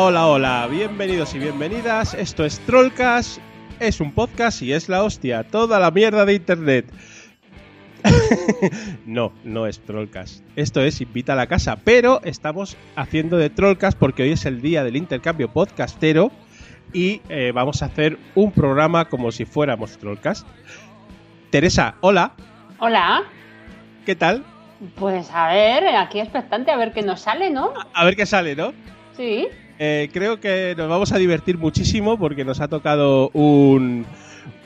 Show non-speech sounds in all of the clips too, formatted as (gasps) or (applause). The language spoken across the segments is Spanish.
Hola, hola, hola, bienvenidos y bienvenidas. Esto es Trollcast, es un podcast y es la hostia, toda la mierda de internet. (laughs) no, no es Trollcast. Esto es Invita a la casa, pero estamos haciendo de Trollcast porque hoy es el día del intercambio podcastero y eh, vamos a hacer un programa como si fuéramos Trollcast. Teresa, hola. Hola. ¿Qué tal? Pues a ver, aquí expectante a ver qué nos sale, ¿no? A, a ver qué sale, ¿no? Sí. Eh, creo que nos vamos a divertir muchísimo porque nos ha tocado un,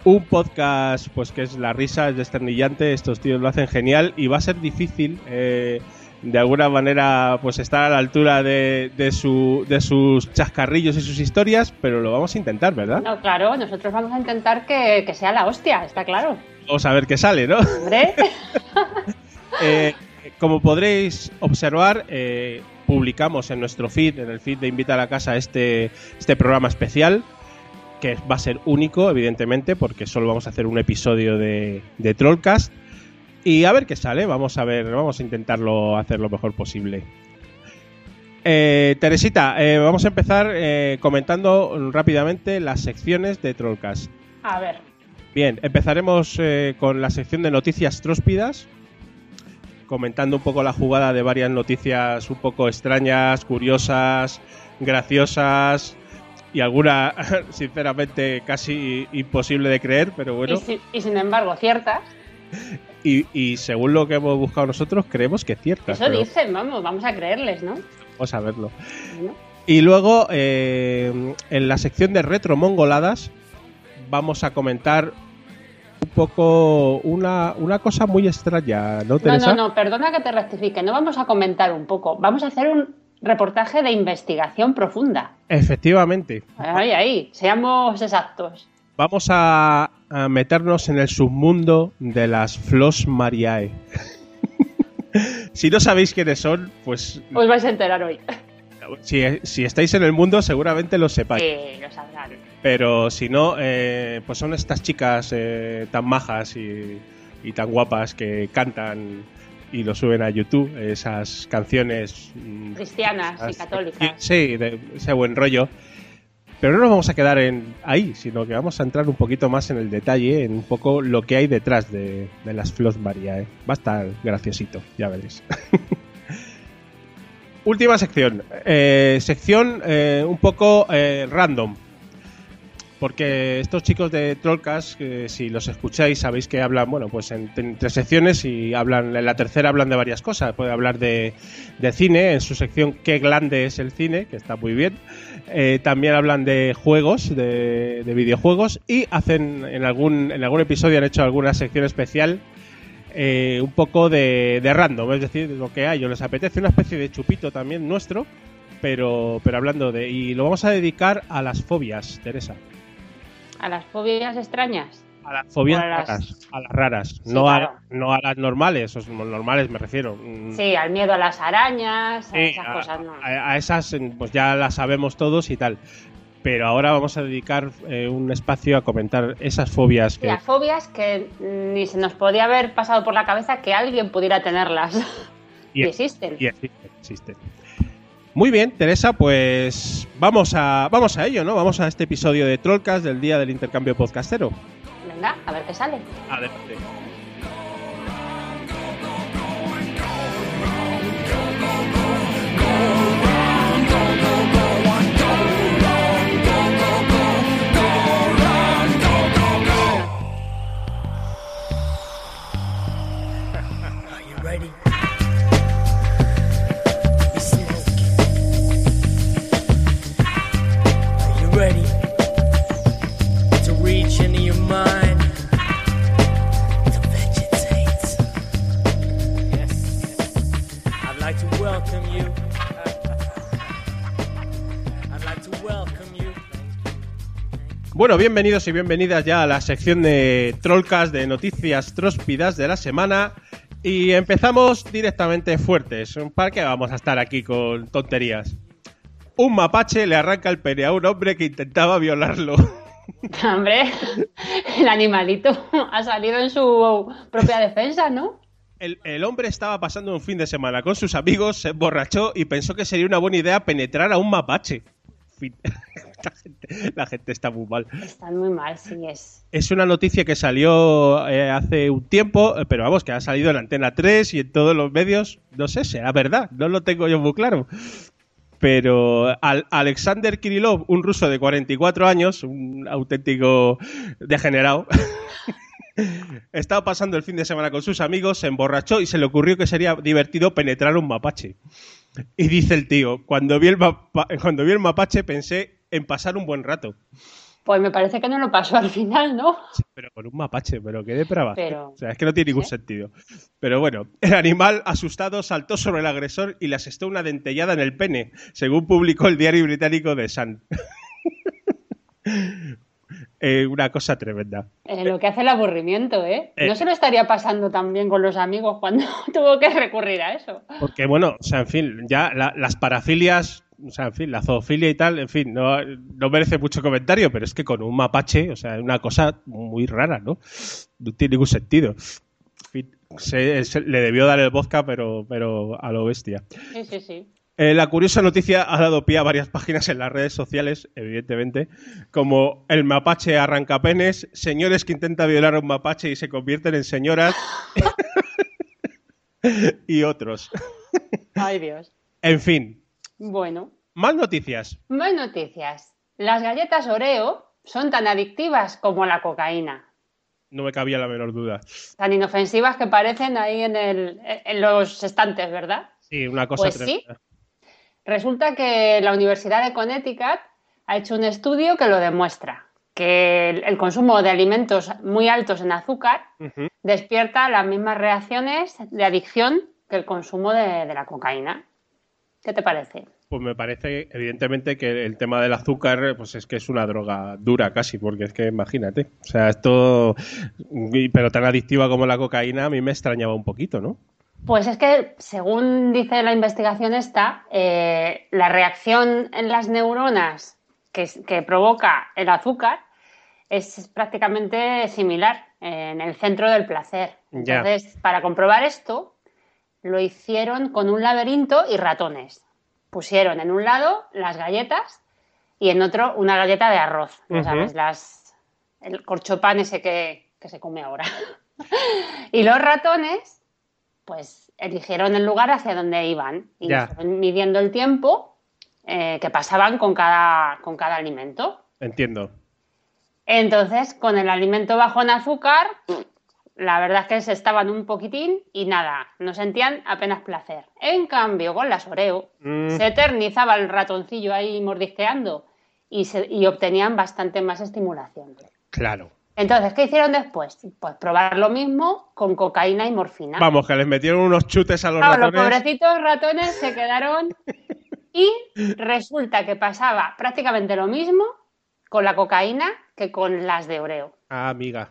un podcast pues que es la risa, es desternillante, estos tíos lo hacen genial y va a ser difícil eh, de alguna manera pues estar a la altura de, de, su, de sus chascarrillos y sus historias, pero lo vamos a intentar, ¿verdad? No, claro, nosotros vamos a intentar que, que sea la hostia, está claro. Vamos a ver qué sale, ¿no? Hombre. (laughs) eh, como podréis observar, eh, publicamos en nuestro feed, en el feed de Invita a la Casa, este, este programa especial, que va a ser único, evidentemente, porque solo vamos a hacer un episodio de, de Trollcast. Y a ver qué sale, vamos a ver, vamos a intentarlo hacer lo mejor posible. Eh, Teresita, eh, vamos a empezar eh, comentando rápidamente las secciones de Trollcast. A ver. Bien, empezaremos eh, con la sección de noticias tróspidas, comentando un poco la jugada de varias noticias un poco extrañas, curiosas, graciosas y alguna, (laughs) sinceramente, casi imposible de creer, pero bueno. Y, si, y sin embargo, ciertas. Y, y, según lo que hemos buscado nosotros, creemos que ciertas. Eso pero... dicen, vamos, vamos a creerles, ¿no? Vamos a verlo. Y luego, eh, en la sección de retromongoladas, vamos a comentar un poco una, una cosa muy extraña, ¿no, Teresa? No, no, no, perdona que te rectifique, no vamos a comentar un poco, vamos a hacer un reportaje de investigación profunda. Efectivamente. Ahí, ahí, seamos exactos. Vamos a, a meternos en el submundo de las Flos Mariae. (laughs) si no sabéis quiénes son, pues... Os vais a enterar hoy. Si, si estáis en el mundo, seguramente lo sepáis. Sí, lo sabrán. Pero si no, eh, pues son estas chicas eh, tan majas y, y, tan guapas que cantan y lo suben a YouTube, esas canciones cristianas esas, y católicas. Sí, de ese buen rollo. Pero no nos vamos a quedar en ahí, sino que vamos a entrar un poquito más en el detalle, en un poco lo que hay detrás de, de las Flos María. ¿eh? Va a estar graciosito, ya veréis. (laughs) Última sección. Eh, sección eh, un poco random. Porque estos chicos de Trollcast, que si los escucháis, sabéis que hablan, bueno, pues en, tres secciones y hablan, en la tercera hablan de varias cosas. Puede hablar de, de cine, en su sección Qué grande es el cine, que está muy bien. Eh, también hablan de juegos, de, de, videojuegos, y hacen en algún, en algún episodio han hecho alguna sección especial eh, un poco de, de random, es decir, lo que hay, o les apetece una especie de chupito también nuestro, pero, pero hablando de... Y lo vamos a dedicar a las fobias, Teresa. ¿A las fobias extrañas? A las fobias a las- raras, a las raras, Sí, no, claro. a, no a las normales, normales me refiero. Mm, Sí, al miedo a las arañas, a esas a, cosas, no. a- esas pues ya las sabemos todos y tal. Pero ahora vamos a dedicar eh, un espacio a comentar esas fobias que... a fobias que ni se nos podía haber pasado por la cabeza que alguien pudiera tenerlas. y (laughs) existen. y existen, existen. Muy bien, Teresa, pues vamos a, vamos a ello, ¿no? Vamos a este episodio de Trollcast del Día del Intercambio Podcastero. Venga, a ver qué sale. Adelante. Bueno, bienvenidos y bienvenidas ya a la sección de Trollcast de noticias tróspidas de la semana. Y empezamos directamente fuertes. ¿Para qué vamos a estar aquí con tonterías? Un mapache le arranca el pene a un hombre que intentaba violarlo. (laughs) Hombre, el animalito ha salido en su propia defensa, ¿no? El, el hombre estaba pasando un fin de semana con sus amigos, se emborrachó y pensó que sería una buena idea penetrar a un mapache. Fin. La (laughs) gente, la gente está muy mal. Están muy mal, sí es. Es una noticia que salió eh, hace un tiempo, eh, pero vamos, que ha salido en Antena 3 y en todos los medios. No sé, será verdad, no lo tengo yo muy claro. Pero al- Alexander Kirillov, un ruso de 44 años, un auténtico degenerado, (laughs) estaba pasando el fin de semana con sus amigos, se emborrachó y se le ocurrió que sería divertido penetrar un mapache. Y dice el tío, cuando vi el, mapa- cuando vi el mapache pensé en pasar un buen rato. Pues me parece que no lo pasó al final, ¿no? Pero con un mapache, pero qué depravación. Pero- O sea, es que no tiene ningún ¿Sí? sentido. Pero bueno, el animal, asustado, saltó sobre el agresor y le asestó una dentellada en el pene, según publicó el diario británico The Sun. (laughs) (laughs) Eh, una cosa tremenda. Eh, lo que hace el aburrimiento, ¿eh? Eh. No se lo estaría pasando tan bien con los amigos cuando (laughs) tuvo que recurrir a eso. Porque bueno, o sea, en fin, ya la- las parafilias, o sea, en fin, la zoofilia y tal, en fin, no, no merece mucho comentario, pero es que con un mapache, o sea, es una cosa muy rara, ¿no? No tiene ningún sentido. En fin, se- se- le debió dar el vodka, pero, pero a lo bestia. Sí, sí, sí. Eh, la curiosa noticia ha dado pie a varias páginas en las redes sociales, evidentemente, como el mapache arrancapenes, señores que intentan violar a un mapache y se convierten en señoras, (laughs) y otros. Ay, Dios. En fin, Bueno, más noticias. más noticias. Las galletas Oreo son tan adictivas como la cocaína. No me cabía la menor duda. Tan inofensivas que parecen ahí en, el, en los estantes, ¿verdad? Sí, una cosa Pues sí. Resulta que la Universidad de Connecticut ha hecho un estudio que lo demuestra, que el, el consumo de alimentos muy altos en azúcar despierta las mismas reacciones de adicción que el consumo de, de la cocaína. ¿Qué te parece? Pues me parece, evidentemente, que el tema del azúcar, pues es que es una droga dura casi, porque es que imagínate. O sea, esto, pero tan adictiva como la cocaína, a mí me extrañaba un poquito, ¿no? Pues es que, según dice la investigación esta, eh, la reacción en las neuronas que, provoca el azúcar es prácticamente similar en el centro del placer. Entonces, para comprobar esto, lo hicieron con un laberinto y ratones. Pusieron en un lado las galletas y en otro una galleta de arroz. Sabes, las, el corchopán ese que, que se come ahora. (laughs) y los ratones pues eligieron el lugar hacia donde iban y fueron midiendo el tiempo eh, que pasaban con cada, con cada alimento. Entiendo. Entonces, con el alimento bajo en azúcar, la verdad es que se estaban un poquitín y nada, no sentían apenas placer. En cambio, con las Oreo, Mm. se eternizaba el ratoncillo ahí mordisqueando y, se- y obtenían bastante más estimulación. Claro. Entonces, ¿qué hicieron después? Pues probar lo mismo con cocaína y morfina. Vamos, que les metieron unos chutes a los Claro, los ratones. pobrecitos ratones se quedaron (laughs) y resulta que pasaba prácticamente lo mismo con la cocaína que con las de Oreo. Ah, amiga.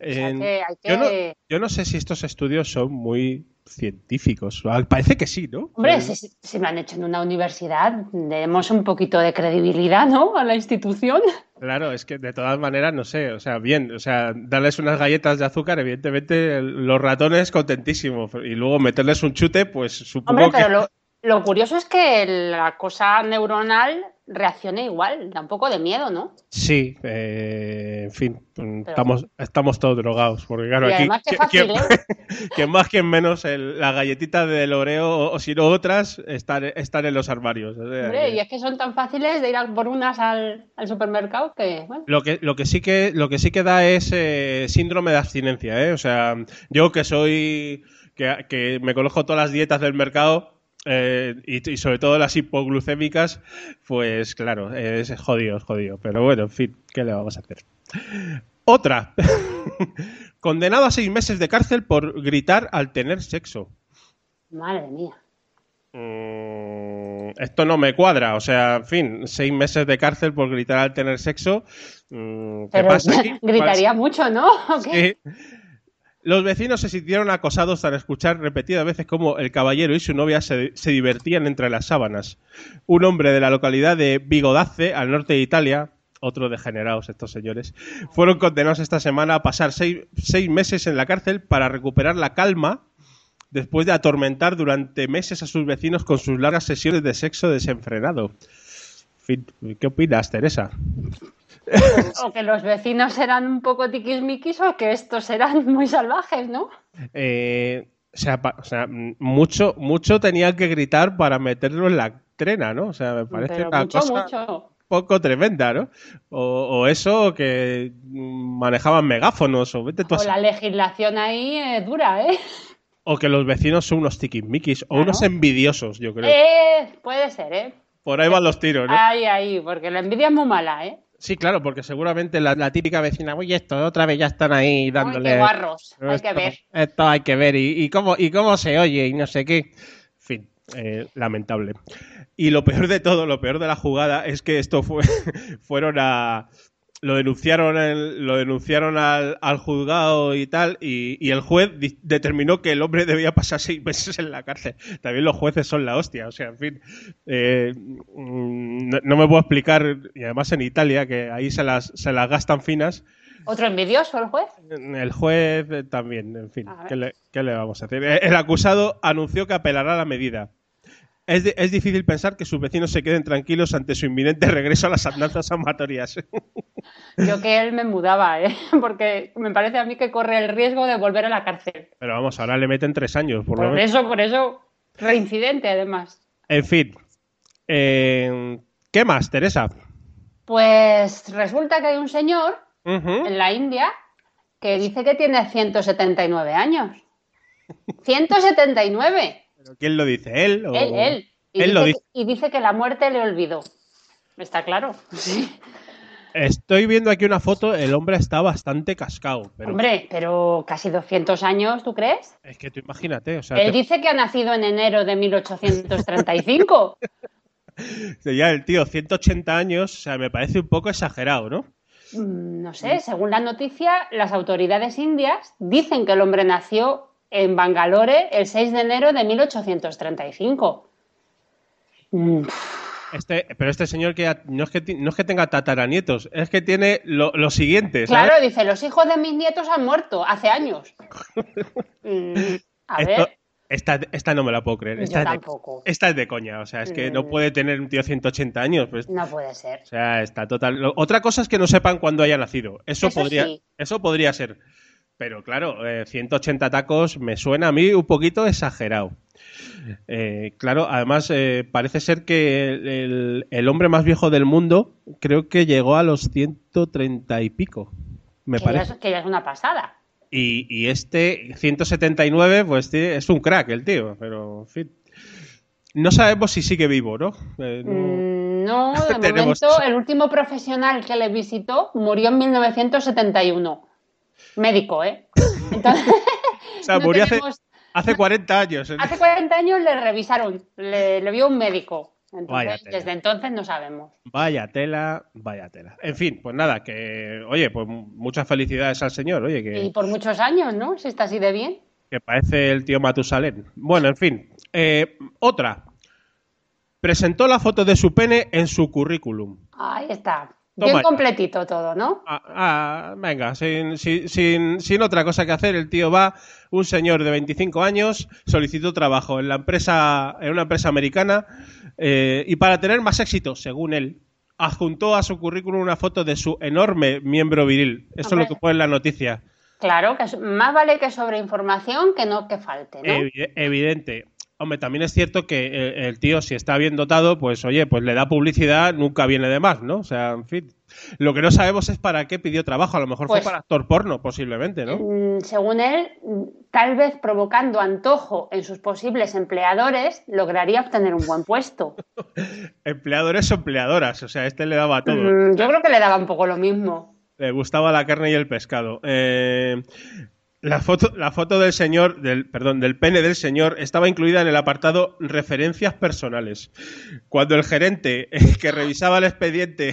sea En- que hay yo, no, que- yo no sé si estos estudios son muy científicos. Ah, Parece que sí, ¿no? Hombre, si, si lo han hecho en una universidad, demos un poquito de credibilidad, ¿no? A la institución. Claro, es que de todas maneras, no sé, o sea, bien, o sea, darles unas galletas de azúcar, evidentemente los ratones contentísimos, y luego meterles un chute, pues supongo Hombre, pero que... lo, lo curioso es que la cosa neuronal reaccione igual, da un poco de miedo, ¿no? Sí, eh, en fin, mm, estamos, estamos todos drogados, porque claro, aquí, que- fácil, ¿eh? (laughs) que más que menos el- la galletita del Oreo, o, o si no otras, están, están en los armarios. o sea Hombre, que- y es que son tan fáciles de ir a por unas al, al supermercado que, bueno, Lo que, lo que sí que lo que sí que da es eh, síndrome de abstinencia, ¿eh? O sea, yo que soy que, que me conozco todas las dietas del mercado eh, y, y sobre todo las hipoglucémicas, pues claro, es jodido, es jodido. Pero bueno, en fin, ¿qué le vamos a hacer? Otra. (laughs) Condenado a seis meses de cárcel por gritar al tener sexo. madre mía. Mm, esto no me cuadra, o sea, en fin, seis meses de cárcel por gritar al tener sexo. mm, ¿Qué Pero pasa aquí? (laughs) gritaría mucho, ¿no? Sí. Los vecinos se sintieron acosados al escuchar repetidas veces cómo el caballero y su novia se, divertían entre las sábanas. Un hombre de la localidad de Vigodace, al norte de Italia, otro degenerados estos señores, fueron condenados esta semana a pasar seis, seis meses en la cárcel para recuperar la calma después de atormentar durante meses a sus vecinos con sus largas sesiones de sexo desenfrenado. ¿Qué opinas, Teresa? O que los vecinos eran un poco tiquismiquis o que estos eran (laughs) muy salvajes, ¿no? Eh, o sea, pa- o sea, m- mucho, mucho tenían que gritar para meterlo en la trena, ¿no? O sea, me parece Pero una mucho, cosa mucho. poco tremenda, ¿no? O, o eso, o que manejaban megáfonos, o vete O la legislación ahí es dura, ¿eh? o que los vecinos son unos tiquismiquis, o Claro. unos envidiosos, yo creo. Eh, puede ser, ¿eh? Por ahí van los tiros, ¿no? Ahí, ahí, porque la envidia es muy mala, ¿eh? Sí, claro, porque seguramente la, la típica vecina, oye, esto otra vez ya están ahí Ay, dándole. qué guarros, hay Esto- que ver. Esto hay que ver. ¿Y, y cómo, y cómo se oye? Y no sé qué. En fin, eh, lamentable. Y lo peor de todo, lo peor de la jugada es que esto fue. (laughs) fueron a. Lo denunciaron, el- lo denunciaron al, al juzgado y tal, y, y el juez determinó que el hombre debía pasar seis meses en la cárcel. También los jueces son la hostia, o sea, en fin. eh, mm, no, no me puedo explicar, y además en Italia, que ahí se las, se las gastan finas, ¿Otro envidioso el juez? el juez eh, también, en fin. ¿qué le, qué le vamos a hacer? El acusado anunció que apelará a la medida. Es, di- es difícil pensar que sus vecinos se queden tranquilos ante su inminente regreso a las andanzas amatorias. (laughs) Yo que él me mudaba, ¿eh? (laughs) Porque me parece a mí que corre el riesgo de volver a la cárcel. Pero vamos, ahora le meten tres años, por lo Por eso, por eso, reincidente además. En fin. Eh, ¿Qué más, Teresa? Pues resulta que hay un señor en la India que dice que tiene 179 años. (laughs) 179. ¿Pero ¿Quién lo dice? ¿Él? o- Él, él. Y, Él dice lo que, dice. y dice que la muerte le olvidó. ¿Está claro? Estoy viendo aquí una foto, el hombre está bastante cascado. Pero Hombre, pero casi 200 años, ¿tú crees? es que tú imagínate, o sea, Él te- dice que ha nacido en enero de 1835. (laughs) ya el tío, 180 años, o sea, me parece un poco exagerado, ¿no? Mm, No sé, según la noticia, las autoridades indias dicen que el hombre nació en Bangalore el 6 de enero de 1835. Mm, Este, pero este señor que no es que, no es que tenga tataranietos, es que tiene lo, lo siguiente, ¿sabes? Claro, dice, los hijos de mis nietos han muerto hace años. (laughs) Mm, a Esto- ver, esta, esta no me la puedo creer. Yo Esta, es de, tampoco. esta es de coña, o sea, es que no Mm. puede tener un tío 180 años. Pues, no puede ser. O sea, está total. Otra cosa es que no sepan cuándo haya nacido. Eso, Eso podría, sí. eso podría ser. Pero claro, eh, 180 tacos me suena a mí un poquito exagerado. Eh, claro, además eh, parece ser que el, el- el hombre más viejo del mundo creo que llegó a los 130 y pico. Me Que ya, parece. es, que ya es una pasada. Y, y este 179, pues es un crack el tío, pero en fin. No sabemos si sigue vivo, ¿no? Eh, no- Mm, No, (laughs) de momento (laughs) el último profesional que le visitó murió en 1971. Médico, ¿eh? (laughs) Entonces, O sea, no murió hace, tenemos- hace 40 años. hace 40 años le revisaron, le, le vio un médico. Vaya Entonces, tela. desde entonces no sabemos. Vaya tela, vaya tela. En fin, pues nada, que, oye, pues muchas felicidades al señor, oye, Y que, por muchos años, ¿no? Si está así de bien. que parece el tío Matusalén. Bueno, en fin. Eh, otra. Presentó la foto de su pene en su currículum. Ahí está. Toma Bien ya. completito todo, ¿no? Ah, ah, venga, sin, sin, sin, sin otra cosa que hacer, el tío va, un señor de 25 años, solicitó trabajo en la empresa, en una empresa americana, eh, y para tener más éxito, según él, adjuntó a su currículum una foto de su enorme miembro viril. Eso es lo que pone en la noticia. Claro, que más vale que sobre información que no que falte, ¿no? Evi- evidente. Hombre, también es cierto que el, el tío, si está bien dotado, pues oye, pues le da publicidad, nunca viene de más, ¿no? O sea, en fin. Lo que no sabemos es para qué pidió trabajo. A lo mejor Pues- fue para actor porno, posiblemente, ¿no? Mm, Según él, tal vez provocando antojo en sus posibles empleadores, lograría obtener un buen puesto. (laughs) Empleadores o empleadoras, o sea, este le daba todo. Mm, Yo creo que le daba un poco lo mismo. Le gustaba la carne y el pescado. Eh, la foto, la foto del señor, del, perdón, del pene del señor estaba incluida en el apartado referencias personales. Cuando el gerente eh, que revisaba el expediente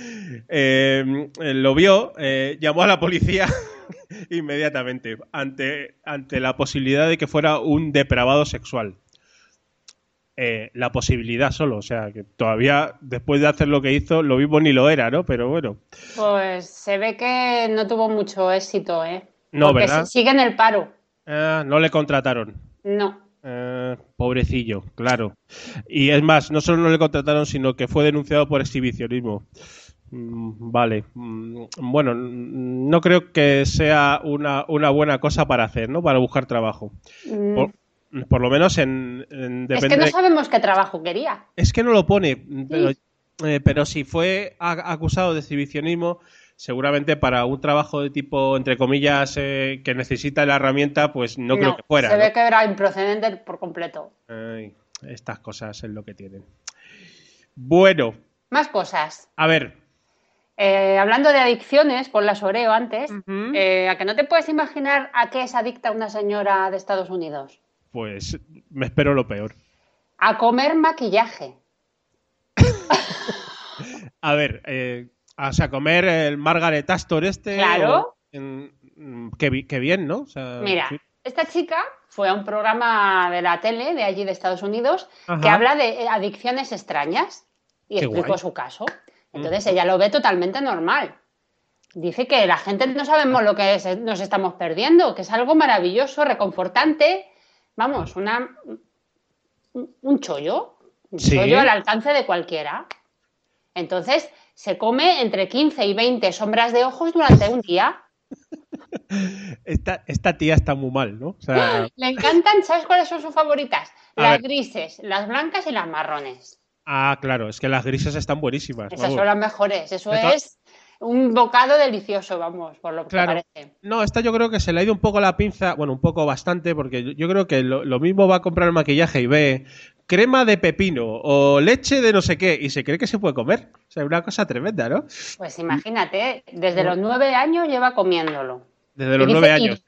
(laughs) eh, lo vio, eh, llamó a la policía (laughs) inmediatamente ante, ante la posibilidad de que fuera un depravado sexual. La posibilidad solo, o sea, que todavía después de hacer lo que hizo, lo mismo ni lo era, ¿no? Pero bueno. Pues se ve que no tuvo mucho éxito, ¿eh? No, Porque ¿verdad? si- sigue en el paro. Ah, no le contrataron. No. Ah, pobrecillo, claro. Y es más, no solo no le contrataron, sino que fue denunciado por exhibicionismo. Mm, Vale. Mm, Bueno, mm, no creo que sea una, una buena cosa para hacer, ¿no? Para buscar trabajo. Mm, Por, por lo menos en, en- es que no sabemos qué trabajo quería. Es que no lo pone, pero, eh, pero si fue acusado de exhibicionismo, seguramente para un trabajo de tipo, entre comillas, eh, que necesita la herramienta, pues no, creo que fuera. Se ¿no? ve que era improcedente por completo. Ay, estas cosas es lo que tienen. Bueno, Más cosas. a ver, Eh, hablando de adicciones, con las Oreo antes, eh, ¿a que no te puedes imaginar a qué es adicta una señora de Estados Unidos? pues me espero lo peor. A comer maquillaje. (laughs) A ver, eh, o sea, comer el Margaret Astor este. Claro. o- en- mm, qué, bi- qué bien, ¿no? O sea, Mira, sí. esta chica fue a un programa de la tele de allí de Estados Unidos que habla de eh, adicciones extrañas y Qué explicó guay. su caso. Entonces ella lo ve totalmente normal. Dice que la gente no sabemos lo que es- nos estamos perdiendo, que es algo maravilloso, reconfortante. Vamos, una, un- un chollo. Un Sí. chollo al alcance de cualquiera. Entonces se come entre 15 y 20 sombras de ojos durante un día. Esta, esta tía está muy mal, ¿no? O sea, (gasps) Le encantan, ¿sabes cuáles son sus favoritas? Las grises, las blancas y las marrones. ah, claro, es que las grises están buenísimas. Esas vamos. son las mejores. Eso es un bocado delicioso, vamos, por lo que Claro. parece. No, esta yo creo que se le ha ido un poco la pinza, bueno, un poco bastante, porque yo, yo creo que lo, lo mismo va a comprar el maquillaje y ve crema de pepino o leche de no sé qué y se cree que se puede comer. O sea, una cosa tremenda, ¿no? Pues imagínate, desde los nueve años lleva comiéndolo. Desde los nueve años.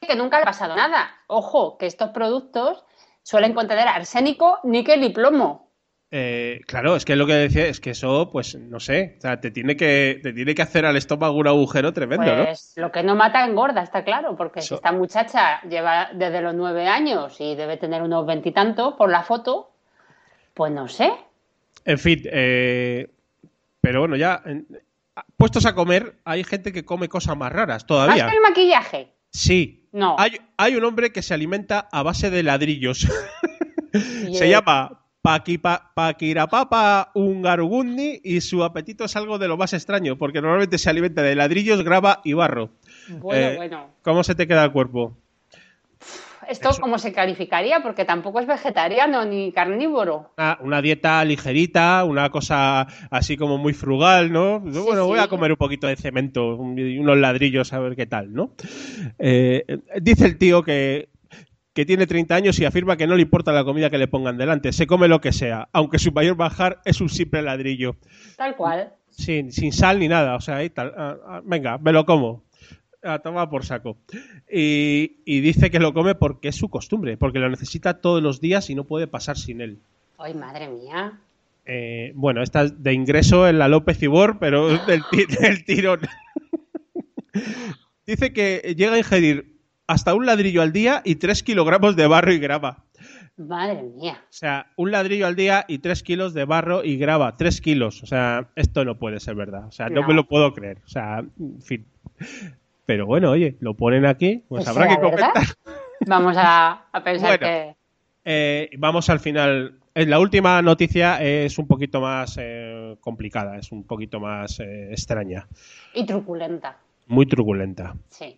que nunca le ha pasado nada. Ojo, que estos productos suelen contener arsénico, níquel y plomo. Eh, claro, es que lo que decía es que eso, pues, no sé, o sea, te tiene que, te tiene que hacer al estómago un agujero tremendo, ¿no? Pues lo que no mata engorda, está claro, porque si Eso- esta muchacha lleva desde los nueve años y debe tener unos veintitantos por la foto, pues no sé. En fin, eh, pero bueno, ya en- puestos a comer, hay gente que come cosas más raras ¿Más todavía. que el maquillaje? Sí. No. Hay, hay un hombre que se alimenta a base de ladrillos. (laughs) Se eh, llama Paquipa- Paquirapapa Ungarugundi y su apetito es algo de lo más extraño, porque normalmente se alimenta de ladrillos, grava y barro. Bueno, eh, bueno. ¿Cómo se te queda el cuerpo? ¿Esto cómo se calificaría? Porque tampoco es vegetariano ni carnívoro. Una, una dieta ligerita, una cosa así como muy frugal, ¿no? bueno, voy a comer un poquito de cemento y unos ladrillos a ver qué tal, ¿no? Eh, dice el tío que que tiene 30 años y afirma que no le importa la comida que le pongan delante, se come lo que sea, aunque su mayor bajar es un simple ladrillo. Tal cual. Sin, sin sal ni nada, o sea, ahí tal. ah, ah, venga, me lo como. A tomar por saco. Y, y dice que lo come porque es su costumbre, porque lo necesita todos los días y no puede pasar sin él. Ay, madre mía. Eh, bueno, esta es de ingreso en la López Ibor, pero del, (laughs) del tirón. (laughs) Dice que llega a ingerir hasta un ladrillo al día y 3 kilogramos de barro y grava. Madre mía. O sea, un ladrillo al día y 3 kilos de barro y grava. 3 kilos. O sea, esto no puede ser verdad. O sea, no, No. me lo puedo creer. O sea, en fin. Pero bueno, oye, lo ponen aquí, pues Pues habrá que verdad. comentar. Vamos a, a (laughs) pensar Bueno. que. Eh, vamos al final. Eh, La última noticia es un poquito más eh, complicada, es un poquito más eh, extraña, Y truculenta. muy truculenta. Sí.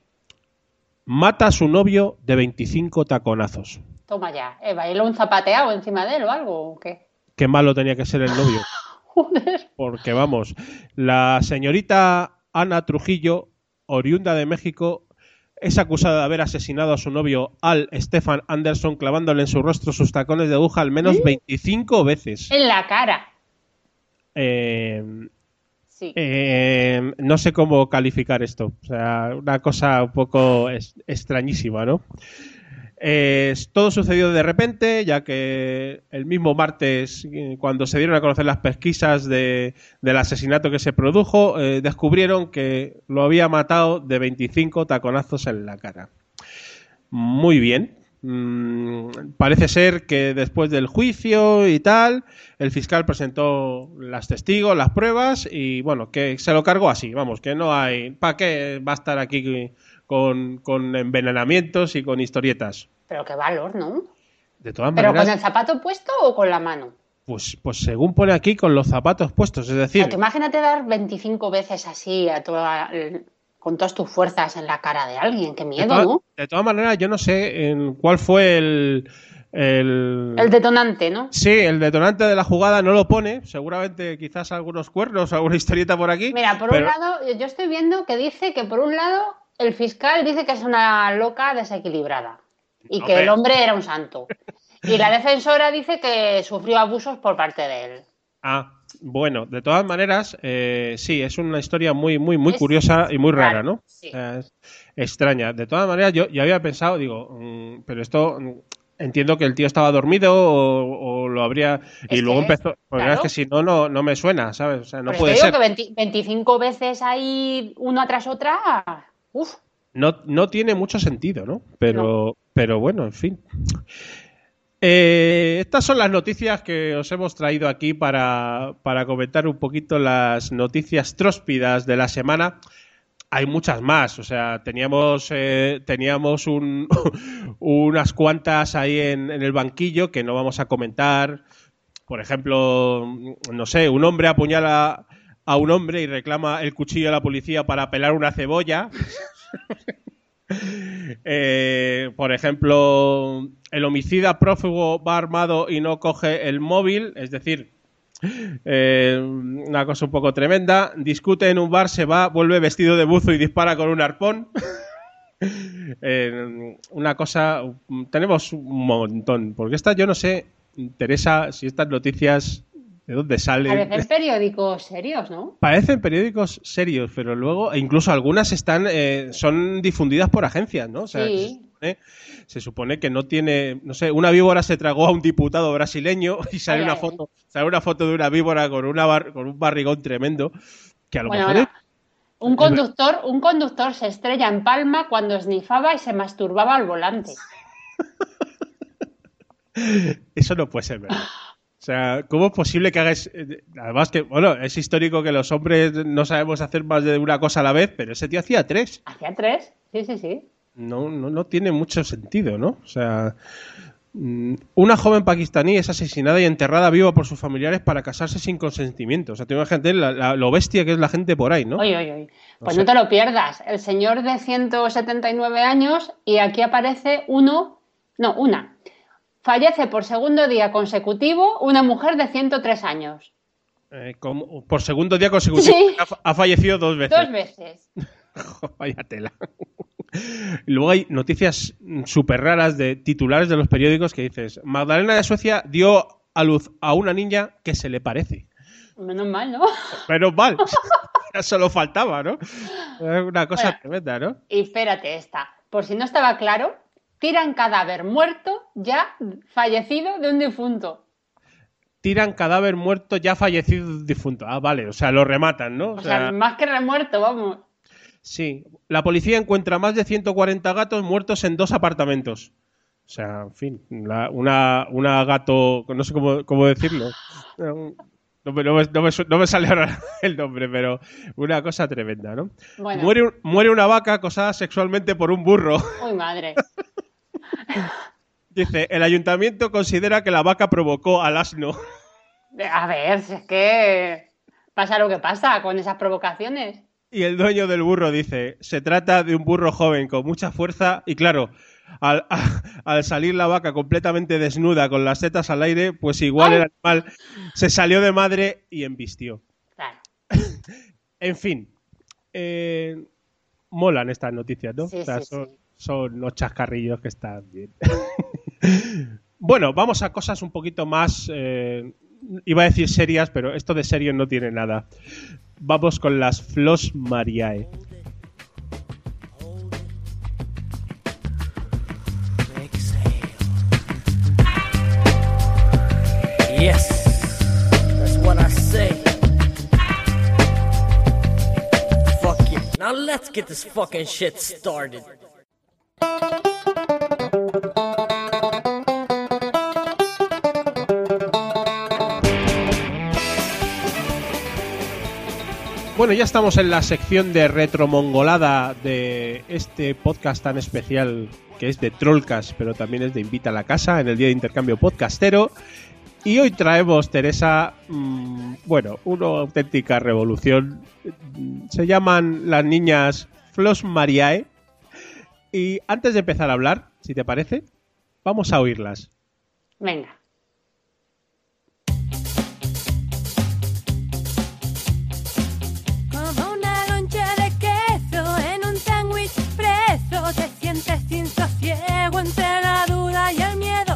Mata a su novio de 25 taconazos. Toma ya. Eh, ¿Bailó un zapateado encima de él o algo? ¿O qué? Qué malo tenía que ser el novio. (laughs) Joder. Porque vamos, la señorita Ana Trujillo, oriunda de México, es acusada de haber asesinado a su novio Al Stefan Anderson clavándole en su rostro sus tacones de aguja al menos 25 veces. En la cara. Eh, Eh, no sé cómo calificar esto. O sea, una cosa un poco extrañísima, ¿no? Todo sucedió de repente, ya que el mismo martes, eh, cuando se dieron a conocer las pesquisas de- del asesinato que se produjo, eh, descubrieron que lo había matado de 25 taconazos en la cara. Muy bien. Mm, parece ser que después del juicio y tal, el fiscal presentó las testigos, las pruebas y bueno, que se lo cargó así, vamos, que no hay, ¿para qué va a estar aquí con, con envenenamientos y con historietas? Pero qué valor, ¿no? De todas ¿Pero maneras, con el zapato puesto o con la mano? pues, pues según pone aquí, con los zapatos puestos, es decir, tú imagínate dar 25 veces así a toda, con todas tus fuerzas en la cara de alguien. Qué de, miedo, ¿no? de todas maneras, yo no sé en cuál fue el... el... El detonante, ¿no? Sí, el detonante de la jugada no lo pone, seguramente quizás algunos cuernos, alguna historieta por aquí. Mira, por pero- un lado, yo estoy viendo que dice que por un lado el fiscal dice que es una loca desequilibrada y que el hombre era un santo. Y la defensora dice que sufrió abusos por parte de él. Ah, bueno, de todas maneras, eh, sí, es una historia muy, muy, muy Es curiosa y muy rara, rara, ¿no? sí. Es extraña. De todas maneras, yo ya había pensado, digo, mm, pero esto mm, entiendo que el tío estaba dormido o, o lo habría y luego es, empezó. Porque claro. es que si no, no, no me suena, ¿sabes? O sea, no puede te digo ser. que 20 25 veces ahí una tras otra. Uf, No, no tiene mucho sentido, ¿no? Pero, pero bueno, en fin. Eh, estas son las noticias que os hemos traído aquí para, para comentar un poquito las noticias tróspidas de la semana. Hay muchas más, o sea, teníamos, eh, teníamos un- (laughs) unas cuantas ahí en, el banquillo que no vamos a comentar. Por ejemplo, no sé, un hombre apuñala a un hombre y reclama el cuchillo a la policía para pelar una cebolla. (laughs) Eh, por ejemplo, el homicida prófugo va armado y no coge el móvil, es decir, eh, una cosa un poco tremenda. Discute en un bar, se va, vuelve vestido de buzo y dispara con un arpón. (laughs) Eh, una cosa, tenemos un montón, porque esta yo no sé, Teresa, si estas noticias de dónde salen. parecen periódicos serios, ¿no? Parecen periódicos serios, pero luego, e incluso algunas están, eh, son difundidas por agencias, ¿no? O sea, Sí. Se, supone, se supone que no tiene, no sé, una víbora se tragó a un diputado brasileño (laughs) y sale Ay, una ay, foto, sale una foto de una víbora con una bar- con un barrigón tremendo, que a lo Bueno, mejor un conductor, un conductor se estrella en Palma cuando esnifaba y se masturbaba al volante. es- (laughs) eso no puede ser verdad. O sea, ¿cómo es posible que hagas... eh, Además que, bueno, es histórico que los hombres no sabemos hacer más de una cosa a la vez, pero ese tío hacía tres. Hacía tres, sí, sí, sí. No, no, no tiene mucho sentido, ¿no? O sea, mm, una joven pakistaní es asesinada y enterrada viva por sus familiares para casarse sin consentimiento. O sea, tengo gente, la, la- lo bestia que es la gente por ahí, ¿no? Oye, oye, oye. Pues no te lo pierdas. El señor de 179 años y aquí aparece uno, no, una. Fallece por segundo día consecutivo una mujer de 103 años. Eh, como- por segundo día consecutivo Sí. ha, ha fallecido dos veces. Dos veces. (laughs) Vaya tela. (laughs) Luego hay noticias súper raras de titulares de los periódicos que dices, Magdalena de Suecia dio a luz a una niña que se le parece. Menos mal, ¿no? (laughs) Menos mal. (laughs) Solo faltaba, ¿no? Es una cosa Bueno. tremenda, ¿no? Y espérate esta. Por si no estaba claro, tiran cadáver muerto ya fallecido de un difunto. Tiran cadáver muerto ya fallecido difunto. Ah, vale, o sea, lo rematan, ¿no? O sea, más que remuerto, vamos. Sí, la policía encuentra más de 140 gatos muertos en dos apartamentos. O sea, en fin, la- una, una gato, no sé cómo, cómo decirlo. No me, no me- no me no me sale ahora (laughs) el nombre, pero una cosa tremenda, ¿no? Bueno, Muere, muere una vaca acosada sexualmente por un burro. uy, madre. (laughs) Dice, el ayuntamiento considera que la vaca provocó al asno. A ver, si es que pasa lo que pasa con esas provocaciones. Y el dueño del burro dice, se trata de un burro joven con mucha fuerza y claro, (laughs) al, al salir la vaca completamente desnuda con las tetas al aire, pues igual ¡Ay! el animal se salió de madre y embistió. Claro. (laughs) En fin, eh, molan estas noticias, ¿no? Sí, O sea, sí, son, sí. son unos chascarrillos que están bien. (laughs) bueno, vamos a cosas un poquito más, eh, iba a decir serias, pero esto de serio no tiene nada. Vamos con las Flos Mariae. Yes, that's what I say. Fuck it. Now let's get this fucking shit started. Bueno, ya estamos en la sección de retromongolada de este podcast tan especial que es de Trollcast, pero también es de Invita a la Casa en el Día de Intercambio Podcastero. Y hoy traemos, Teresa, mm, bueno, una auténtica revolución. Se llaman las niñas Flos Mariae. Y antes de empezar a hablar, si te parece, vamos a oírlas. Venga. Sientes sin sosiego entre la duda y el miedo.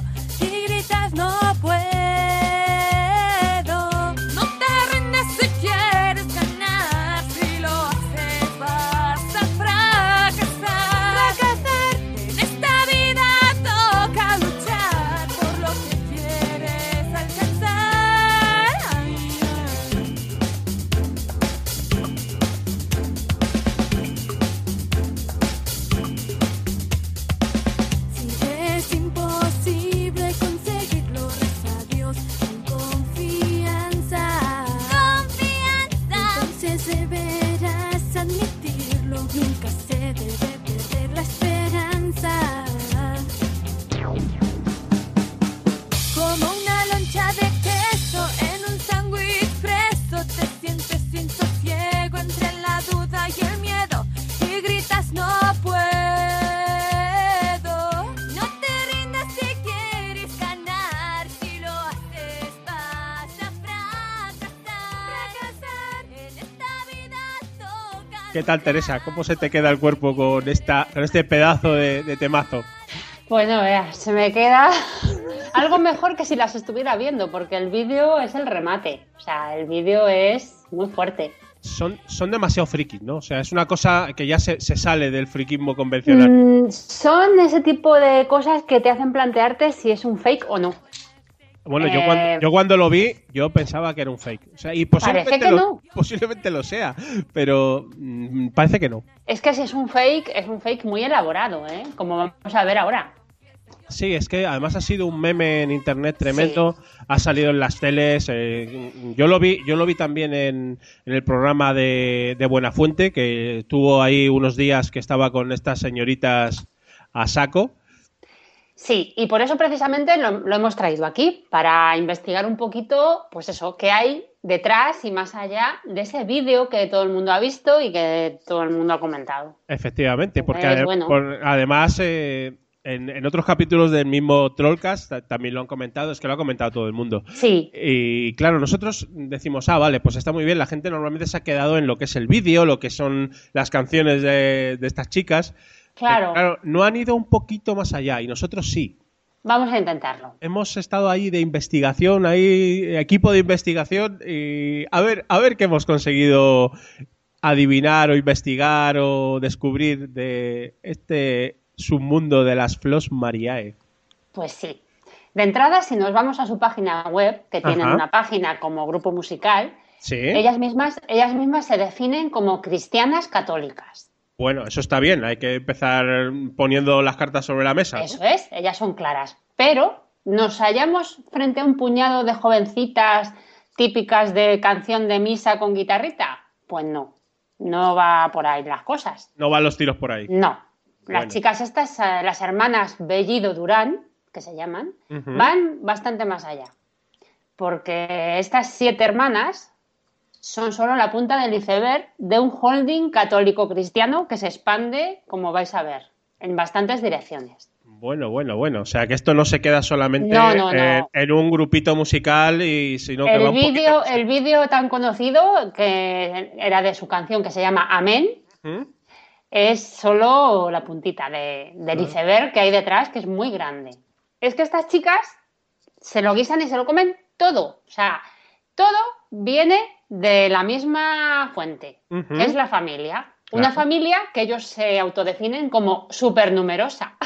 Tal, Teresa? ¿Cómo se te queda el cuerpo con, esta, con este pedazo de, de temazo? Bueno, vea, se me queda (laughs) algo mejor que si las estuviera viendo, porque el vídeo es el remate. O sea, el vídeo es muy fuerte. Son, son demasiado frikis, ¿no? O sea, es una cosa que ya se, se sale del friquismo convencional. Mm, son ese tipo de cosas que te hacen plantearte si es un fake o no. Bueno, yo, Eh, cuando, yo cuando lo vi, yo pensaba que era un fake. O sea, y posiblemente, Parece que lo, no. (laughs) posiblemente lo sea, pero mm, parece que no. Es que si es un fake, es un fake muy elaborado, ¿eh? Como vamos a ver ahora. Sí, es que además ha sido un meme en internet tremendo, ha salido en las teles, eh, yo lo vi, yo lo vi también en, en el programa de, de Buenafuente, que tuvo ahí unos días que estaba con estas señoritas a saco. Sí, y por eso precisamente lo, lo hemos traído aquí, para investigar un poquito, pues eso, qué hay detrás y más allá de ese vídeo que todo el mundo ha visto y que todo el mundo ha comentado. Efectivamente, porque Pues, ade- bueno. por- además eh, en, en otros capítulos del mismo Trollcast ta- también lo han comentado, es que lo ha comentado todo el mundo. Sí, Y claro, nosotros decimos, ah, vale, pues está muy bien, la gente normalmente se ha quedado en lo que es el vídeo, lo que son las canciones de, de estas chicas, Claro. Claro, no han ido un poquito más allá y nosotros sí. Vamos a intentarlo. Hemos estado ahí de investigación, ahí equipo de investigación y a ver, a ver qué hemos conseguido adivinar o investigar o descubrir de este submundo de las Flos Mariae. Pues sí. De entrada, si nos vamos a su página web, que tienen Ajá. una página como grupo musical, Sí. ellas mismas, ellas mismas se definen como cristianas católicas. Bueno, eso está bien, hay que empezar poniendo las cartas sobre la mesa. Eso es, ellas son claras. Pero nos hallamos frente a un puñado de jovencitas típicas de canción de misa con guitarrita. Pues no, no va por ahí las cosas. No van los tiros por ahí. No. Las Bueno. chicas estas, eh, las hermanas Bellido Durán, que se llaman, van bastante más allá. Porque estas siete hermanas son solo la punta del iceberg de un holding católico cristiano que se expande, como vais a ver, en bastantes direcciones. Bueno, bueno, bueno. O sea, que esto no se queda solamente No, no, no. En, en un grupito musical y sino que El vídeo, el vídeo tan conocido que era de su canción que se llama Amén, ¿Mm? es solo la puntita de- del iceberg que hay detrás, que es muy grande. Es que estas chicas se lo guisan y se lo comen todo. O sea, todo viene de la misma fuente, que es la familia. Una familia que ellos se autodefinen como supernumerosa.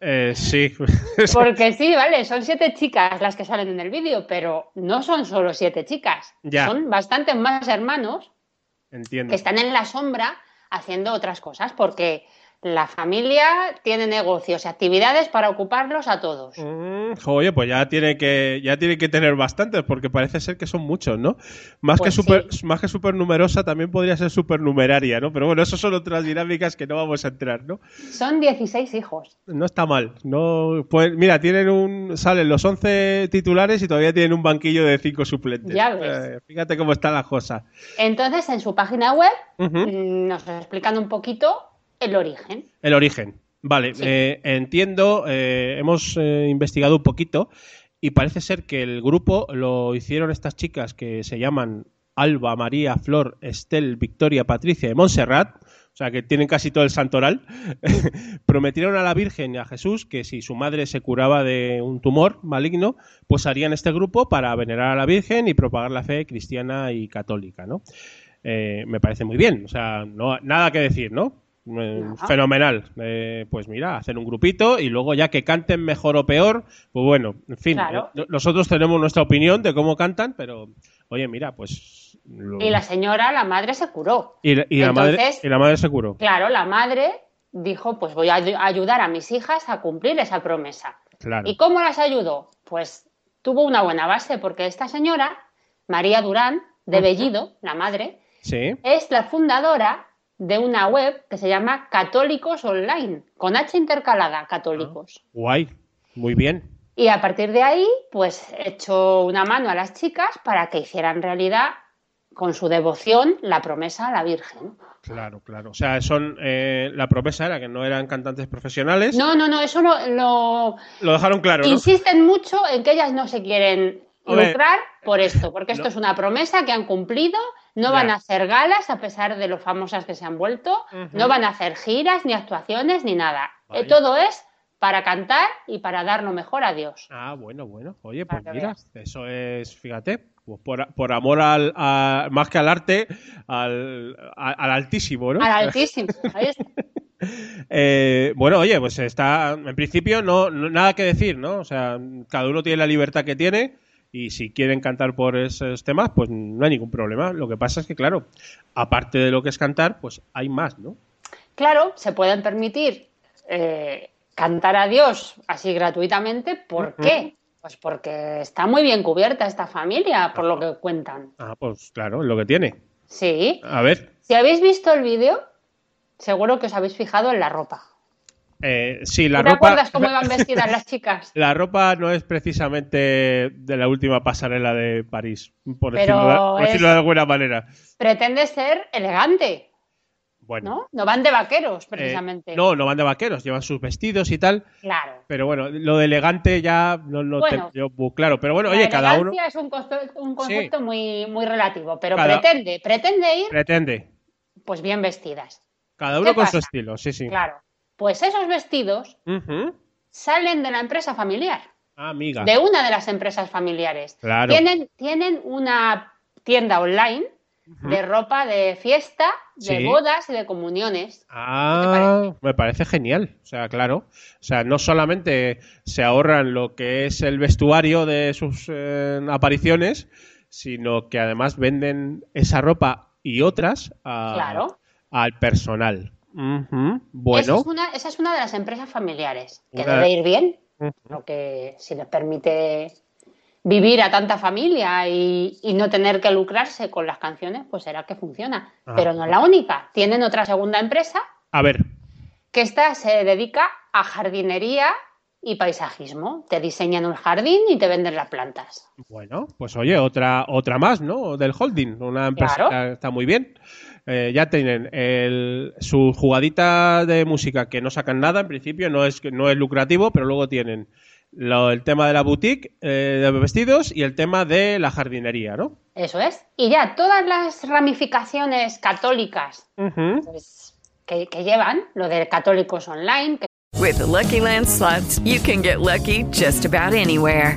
Eh, sí. (laughs) Porque sí, vale, son siete chicas las que salen en el vídeo, pero no son solo siete chicas. Ya. Son bastantes más hermanos Entiendo. que están en la sombra haciendo otras cosas, porque la familia tiene negocios y actividades para ocuparlos a todos. Mm, oye, pues ya tiene que ya tiene que tener bastantes porque parece ser que son muchos, ¿no? Más Pues que super más que super numerosa también podría ser supernumeraria, ¿no? Pero bueno, eso son otras dinámicas que no vamos a entrar, ¿no? Son 16 hijos. No está mal. No, pues mira, tienen un salen los 11 titulares y todavía tienen un banquillo de 5 suplentes. Ya ves. Eh, fíjate cómo está la cosa. Entonces, en su página web Ujú. mm, nos explican un poquito el origen. El origen. Vale, Sí. eh, entiendo, eh, hemos eh, investigado un poquito y parece ser que el grupo lo hicieron estas chicas que se llaman Alba, María, Flor, Estel, Victoria, Patricia y Montserrat, o sea que tienen casi todo el santoral, (laughs) prometieron a la Virgen y a Jesús que si su madre se curaba de un tumor maligno, pues harían este grupo para venerar a la Virgen y propagar la fe cristiana y católica, ¿no? Me parece muy bien, o sea, no, nada que decir, ¿no? Eh, fenomenal. Eh, pues mira, hacen un grupito y luego ya que canten mejor o peor, pues bueno, en fin, Claro. eh, nosotros tenemos nuestra opinión de cómo cantan, pero oye, mira, pues... lo- Y la señora, la madre, se curó. y la- y la madre, y la madre se curó. Claro, la madre dijo, pues voy a ay- ayudar a mis hijas a cumplir esa promesa. Claro. ¿Y cómo las ayudó? Pues tuvo una buena base, porque esta señora, María Durán, de Bellido, la madre, Sí. es la fundadora de una web que se llama Católicos Online, con H intercalada, Católicos. Guay. Muy bien. Y a partir de ahí, pues echó una mano a las chicas para que hicieran realidad con su devoción la promesa a la Virgen. Claro, claro. O sea, son eh, la promesa era que no eran cantantes profesionales. No, no, no, eso lo, lo- Lo dejaron claro, ¿no? insisten mucho en que ellas no se quieren Lucrar por esto, porque esto no. es una promesa que han cumplido, no van a hacer galas a pesar de lo famosas que se han vuelto, no van a hacer giras, ni actuaciones, ni nada. Eh, todo es para cantar y para dar lo mejor a Dios. Ah, bueno, bueno. Oye, Para pues mira, veas. eso es, fíjate, pues por, por amor al, a- más que al arte, al, al altísimo, ¿no? Al altísimo. Ahí está. (laughs) Eh, bueno, oye, pues está, en principio no, no- nada que decir, ¿no? O sea, cada uno tiene la libertad que tiene y si quieren cantar por esos temas, pues no hay ningún problema. Lo que pasa es que, claro, aparte de lo que es cantar, pues hay más, ¿no? Claro, se pueden permitir eh, cantar a Dios así gratuitamente. ¿Por qué? Pues porque está muy bien cubierta esta familia, por lo que cuentan. Ah, pues claro, es lo que tiene. Sí. A ver, Si habéis visto el vídeo, seguro que os habéis fijado en la ropa. Eh, sí, la ¿Tú ¿Te ropa... acuerdas cómo (laughs) iban vestidas las chicas? La ropa no es precisamente de la última pasarela de París, por, decirlo, de, por es- decirlo de alguna manera. Pretende ser elegante, Bueno, ¿no? No van de vaqueros, eh, precisamente. no, no van de vaqueros, llevan sus vestidos y tal, Claro. pero bueno, lo de elegante ya no lo Bueno. tengo yo muy claro. Pero bueno, La oye, cada uno es un, conce- un concepto muy, muy relativo, pero Cada- pretende, pretende ir pretende, pues bien vestidas. cada uno ¿Qué con su estilo, sí, sí. Claro. Pues esos vestidos salen de la empresa familiar, Ah, amiga. de una de las empresas familiares. Claro. Tienen, tienen una tienda online de ropa de fiesta, de Sí. bodas y de comuniones. Ah, me parece genial. O sea, claro. O sea, no solamente se ahorran lo que es el vestuario de sus eh, apariciones, sino que además venden esa ropa y otras a- Claro. al personal. Bueno, es una, esa es una de las empresas familiares, que Una- debe ir bien, Ujú. lo que si les permite vivir a tanta familia y, y no tener que lucrarse con las canciones, pues será que funciona. Ah. Pero no es la única. Tienen otra segunda empresa a ver. que esta se dedica a jardinería y paisajismo. Te diseñan un jardín y te venden las plantas. Bueno, pues oye, otra, otra más, ¿no? Del holding, una empresa Claro. que está muy bien. Eh, ya tienen el, su jugadita de música que no sacan nada, en principio no es, no es lucrativo, pero luego tienen lo- el tema de la boutique eh, de vestidos y el tema de la jardinería, ¿no? Eso es. Y ya todas las ramificaciones católicas pues, que, que llevan, lo de católicos online, que With the Lucky Land slots, you can get lucky just about anywhere.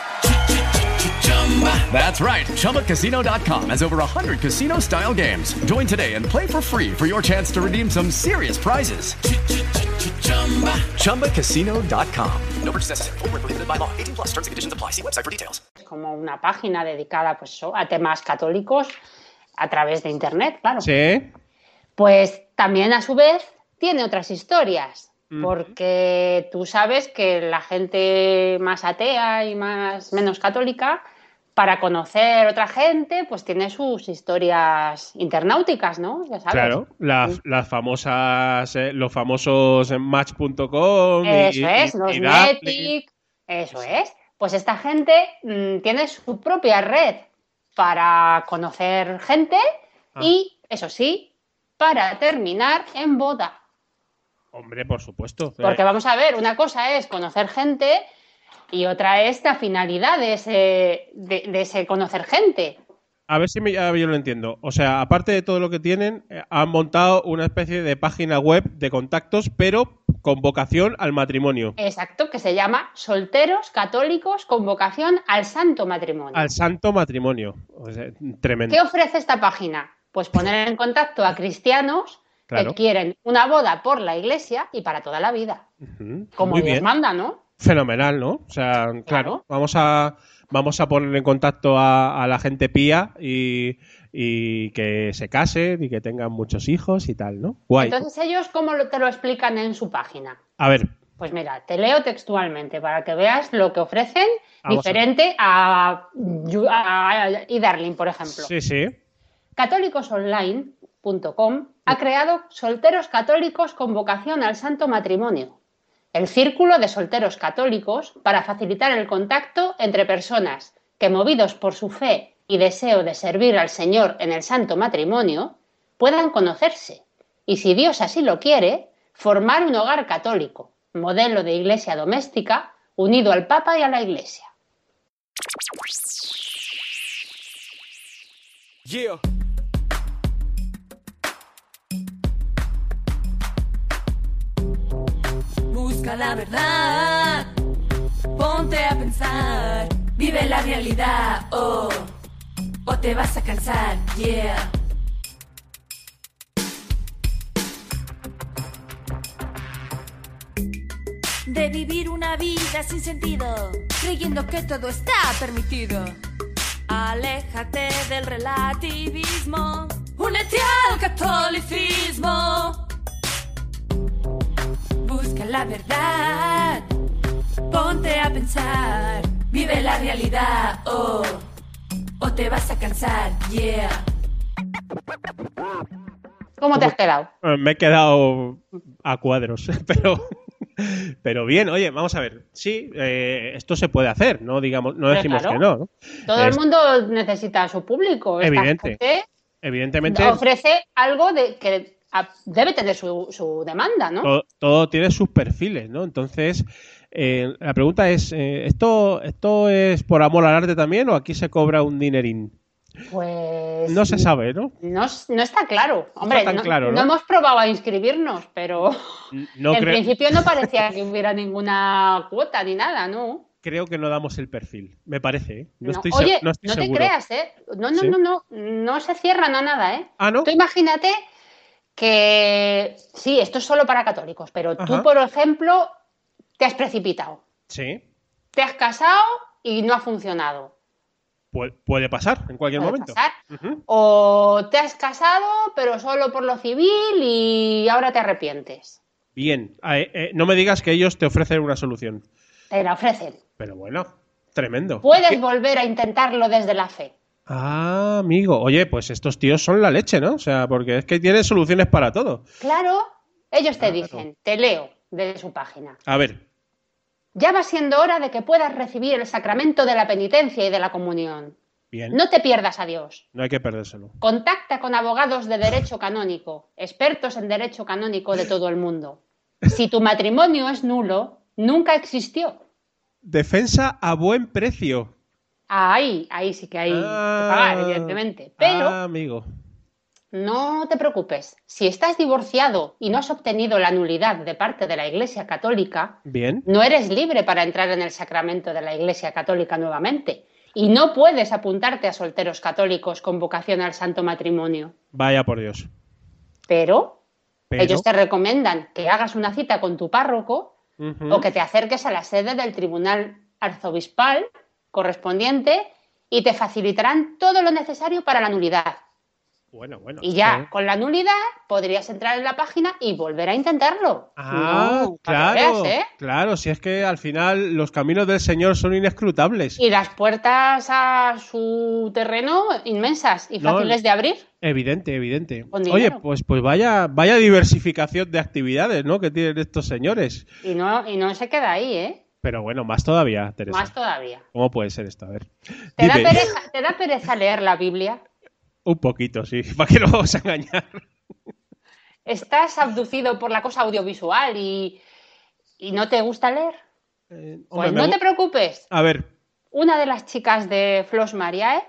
That's right. ChumbaCasino.com has over 100 casino style games. Join today and play for free for your chance to redeem some serious prizes. ChumbaCasino.com. No purchase necessary. Void where prohibited by law. 18 plus terms and conditions apply. See website for details. es como una página dedicada pues, a temas católicos a través de Internet, claro. Sí. Pues también a su vez tiene otras historias, porque tú sabes que la gente más atea y más menos católica, para conocer otra gente, pues tiene sus historias internauticas, ¿no? Ya sabes. Claro, las, las famosas, eh, los famosos Match.com. y- Eso es, y- los y. Netic, eso es. Pues esta gente mm, tiene su propia red para conocer gente Ah. y, eso sí, para terminar en boda. Hombre, por supuesto. Porque Eh, vamos a ver, una cosa es conocer gente y otra es la finalidad de ese, de, de ese conocer gente. A ver si me- ya yo lo entiendo. O sea, aparte de todo lo que tienen, eh, han montado una especie de página web de contactos, pero con vocación al matrimonio. Exacto, que se llama Solteros Católicos con vocación al santo matrimonio. Al santo matrimonio. O sea, tremendo. ¿Qué ofrece esta página? Pues poner en contacto a cristianos Claro. que quieren una boda por la iglesia y para toda la vida. Como Muy Dios bien. manda, ¿no? Fenomenal, ¿no? O sea, claro, vamos a vamos a poner en contacto a, a la gente pía y, y que se casen y que tengan muchos hijos y tal, ¿no? Guay. Entonces ellos, ¿cómo te lo explican en su página? a ver, Pues mira, te leo textualmente para que veas lo que ofrecen Vamos a ver. diferente a, a, a eDarling, por ejemplo. sí, sí. católicosonline.com ha creado solteros católicos con vocación al santo matrimonio, el círculo de solteros católicos para facilitar el contacto entre personas que, movidos por su fe y deseo de servir al Señor en el santo matrimonio, puedan conocerse y, si Dios así lo quiere, formar un hogar católico, modelo de iglesia doméstica, unido al Papa y a la Iglesia. Busca la verdad, ponte a pensar, vive la realidad, oh, o te vas a cansar, yeah. De vivir una vida sin sentido, creyendo que todo está permitido. Aléjate del relativismo, únete al catolicismo. Busca la verdad, ponte a pensar, Vive la realidad, oh, o te vas a cansar, yeah. ¿Cómo te has quedado? Eh, Me he quedado a cuadros, (laughs) pero, pero bien. Oye, vamos a ver. Sí, eh, esto se puede hacer, no digamos, no decimos claro. que no. ¿no? Todo el mundo necesita a su público. Evidente. Evidentemente, ofrece algo de que debe tener su, su demanda, ¿no? todo, todo tiene sus perfiles, ¿no? Entonces, eh, la pregunta es, eh, ¿esto, ¿esto es por amor al arte también o aquí se cobra un dinerín? Pues No se sabe, ¿no? no, no está claro. Hombre, está tan no, claro, ¿no? no hemos probado a inscribirnos, pero No en creo, principio no (laughs) parecía que hubiera ninguna cuota ni nada, ¿no? creo que no damos el perfil, me parece. ¿eh? No, No. estoy, Oye, no estoy no te seguro. creas, ¿eh? No, no, ¿Sí? no, no, no se cierran a nada, ¿eh? Ah, ¿no? Tú imagínate que sí, esto es solo para católicos, pero Ajá. tú, por ejemplo, te has precipitado, Sí, te has casado y no ha funcionado. puede, puede pasar en cualquier Puede momento. pasar. O te has casado, pero solo por lo civil y ahora te arrepientes. Bien, eh, eh, no me digas que ellos te ofrecen una solución. Te la ofrecen. Pero bueno, tremendo. Puedes volver a intentarlo desde la fe. Ah, amigo. Oye, pues estos tíos son la leche, ¿no? O sea, porque es que tienen soluciones para todo. Claro, ellos te Claro. dicen, te leo de su página. A ver, Ya va siendo hora de que puedas recibir el sacramento de la penitencia y de la comunión. bien. No te pierdas a Dios. No hay que perdérselo. Contacta con abogados de derecho canónico, expertos en derecho canónico de todo el mundo. Si tu matrimonio es nulo, nunca existió. Defensa a buen precio. Ahí, ahí sí que hay que Ah, pagar, evidentemente. Pero ah, amigo. no te preocupes. Si estás divorciado y no has obtenido la nulidad de parte de la Iglesia Católica, Bien. no eres libre para entrar en el sacramento de la Iglesia Católica nuevamente. Y no puedes apuntarte a solteros católicos con vocación al santo matrimonio. Vaya por Dios. Pero, Pero, ellos te recomiendan que hagas una cita con tu párroco o que te acerques a la sede del tribunal arzobispal correspondiente y te facilitarán todo lo necesario para la nulidad. Bueno, bueno. Y ya eh. con la nulidad podrías entrar en la página y volver a intentarlo. Ah, No, claro. veas, ¿eh? Claro, si es que al final los caminos del Señor son inescrutables. Y las puertas a su terreno inmensas y No, fáciles de abrir. Evidente, evidente. Oye, pues, pues vaya, vaya diversificación de actividades, ¿no? Que tienen estos señores. Y no, y no se queda ahí, ¿eh? Pero bueno, más todavía, Teresa. Más todavía. ¿Cómo puede ser esto? A ver. ¿Te da, pereza, ¿Te da pereza leer la Biblia? Un poquito, sí. (laughs) ¿Para qué nos vamos a engañar? ¿Estás abducido por la cosa audiovisual y, y no te gusta leer? Eh, Pues me no te preocupes. A ver. Una de las chicas de Flos Mariae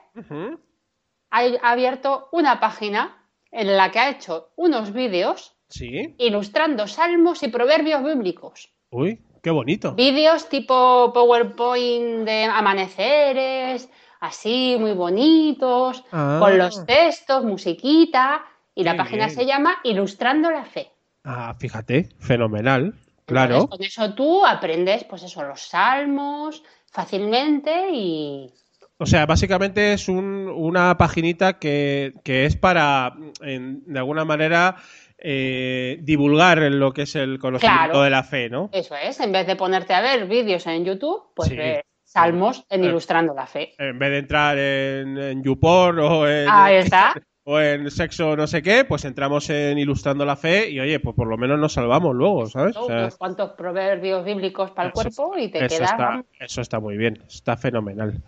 ha ha abierto una página en la que ha hecho unos vídeos Sí. ilustrando salmos y proverbios bíblicos. Uy, qué bonito. Vídeos tipo PowerPoint de amaneceres, así muy bonitos, Ah. con los textos, musiquita, y la Qué página bien. se llama Ilustrando la Fe. Ah, fíjate, fenomenal. Claro. Entonces, con eso tú aprendes, pues eso, los salmos fácilmente y O sea, básicamente es un- una paginita que, que es para, en- de alguna manera, eh, divulgar lo que es el conocimiento Claro. de la fe, ¿no? eso es, en vez de ponerte a ver vídeos en YouTube, pues Sí. salmos en Eh. Ilustrando la Fe. En vez de entrar en, en YouPorn o en, Ahí está. (laughs) o en sexo no sé qué, pues entramos en Ilustrando la Fe y, oye, pues por lo menos nos salvamos luego, ¿sabes? O sea, unos cuantos proverbios bíblicos para el cuerpo y te eso, quedas. está, eso está muy bien, está fenomenal.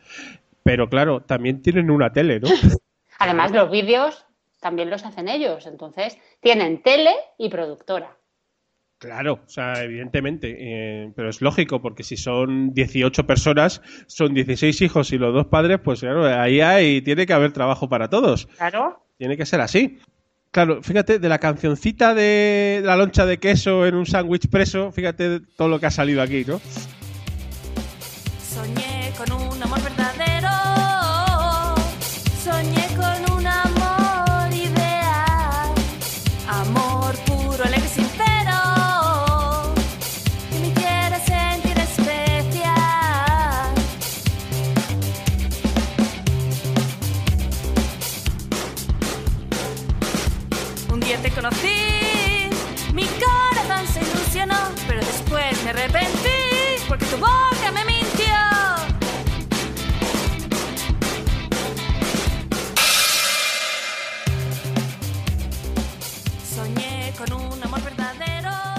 Pero claro, también tienen una tele, ¿no? (laughs) Además, los vídeos también los hacen ellos, entonces tienen tele y productora. Claro, o sea, evidentemente, eh, pero es lógico, porque si son 18 personas, son 16 hijos y los dos padres, pues claro, ahí hay, tiene que haber trabajo para todos. Claro. Tiene que ser así. Claro, fíjate, de la cancioncita de la loncha de queso en un sándwich preso, fíjate todo lo que ha salido aquí, ¿no?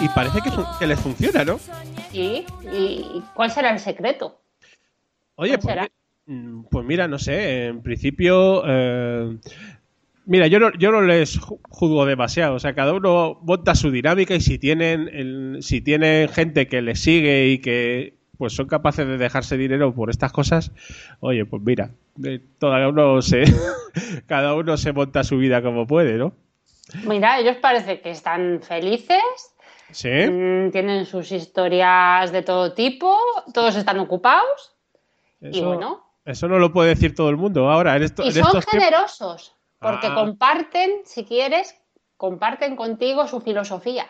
Y parece que, les funciona, ¿no? ¿Y, ¿Y cuál será el secreto? Oye, ¿Cuál pues, mm, pues mira, no sé, en principio... eh, Mira, yo no, yo no les ju- juzgo demasiado. O sea, cada uno monta su dinámica y si tienen, el- si tienen gente que les sigue y que pues son capaces de dejarse dinero por estas cosas, oye, pues mira, eh, cada uno se, (laughs) cada uno se monta su vida como puede, ¿no? Mira, ellos parece que están felices, Sí. mm, tienen sus historias de todo tipo, todos están ocupados y Eso, bueno, eso no lo puede decir todo el mundo ahora. En esto- y en son estos tiempos- generosos porque Ah. comparten, si quieres, comparten contigo su filosofía.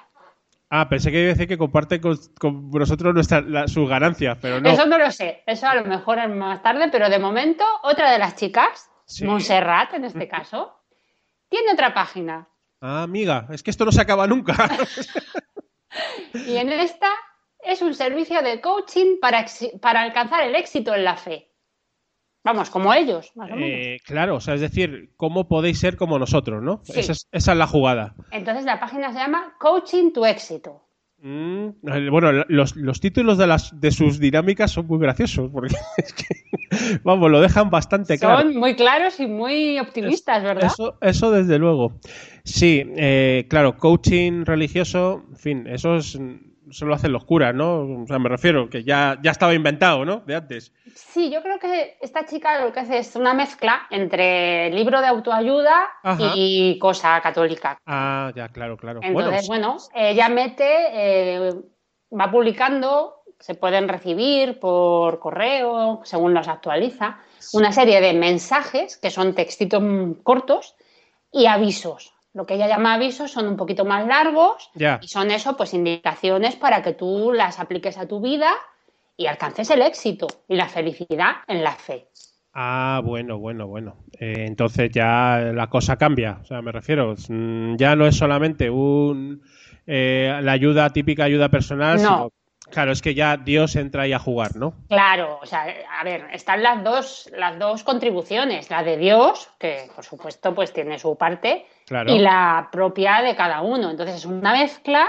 Ah, pensé que iba a decir que comparten con, con nosotros nuestra, la- sus ganancias, pero no. Eso no lo sé, eso a lo mejor es más tarde, pero de momento otra de las chicas, Sí. Montserrat en este caso, tiene otra página Ah, amiga, es que esto no se acaba nunca. (laughs) y en esta es un servicio de coaching para, para alcanzar el éxito en la fe. Vamos, como ellos, más o menos. Eh, claro, o sea, es decir, ¿cómo podéis ser como nosotros, no? Sí. Esa, es, esa es la jugada. Entonces la página se llama Coaching tu éxito. Mm, bueno, los, los títulos de, las, de sus dinámicas son muy graciosos, porque (laughs) es que, vamos, lo dejan bastante claro. Son muy claros y muy optimistas, ¿verdad? Eso, eso desde luego. Sí, eh, claro, coaching religioso, en fin, eso es, eso lo hacen los curas, ¿no? O sea, me refiero, que ya, ya estaba inventado, ¿no? De antes. Sí, yo creo que esta chica lo que hace es una mezcla entre libro de autoayuda Ajá. y cosa católica. Ah, ya, claro, claro. Entonces, bueno, bueno, ella mete, eh, va publicando, se pueden recibir por correo, según los actualiza, una serie de mensajes que son textitos cortos y avisos. Lo que ella llama avisos son un poquito más largos y son eso, pues indicaciones para que tú las apliques a tu vida y alcances el éxito y la felicidad en la fe. Ah, bueno, bueno, bueno. Eh, entonces ya la cosa cambia. O sea, me refiero, mm, ya no es solamente un eh, la ayuda típica ayuda personal, No. sino claro, es que ya Dios entra ahí a jugar, ¿no? Claro, o sea, a ver, están las dos, las dos contribuciones, la de Dios, que por supuesto pues tiene su parte, Claro. y la propia de cada uno. Entonces es una mezcla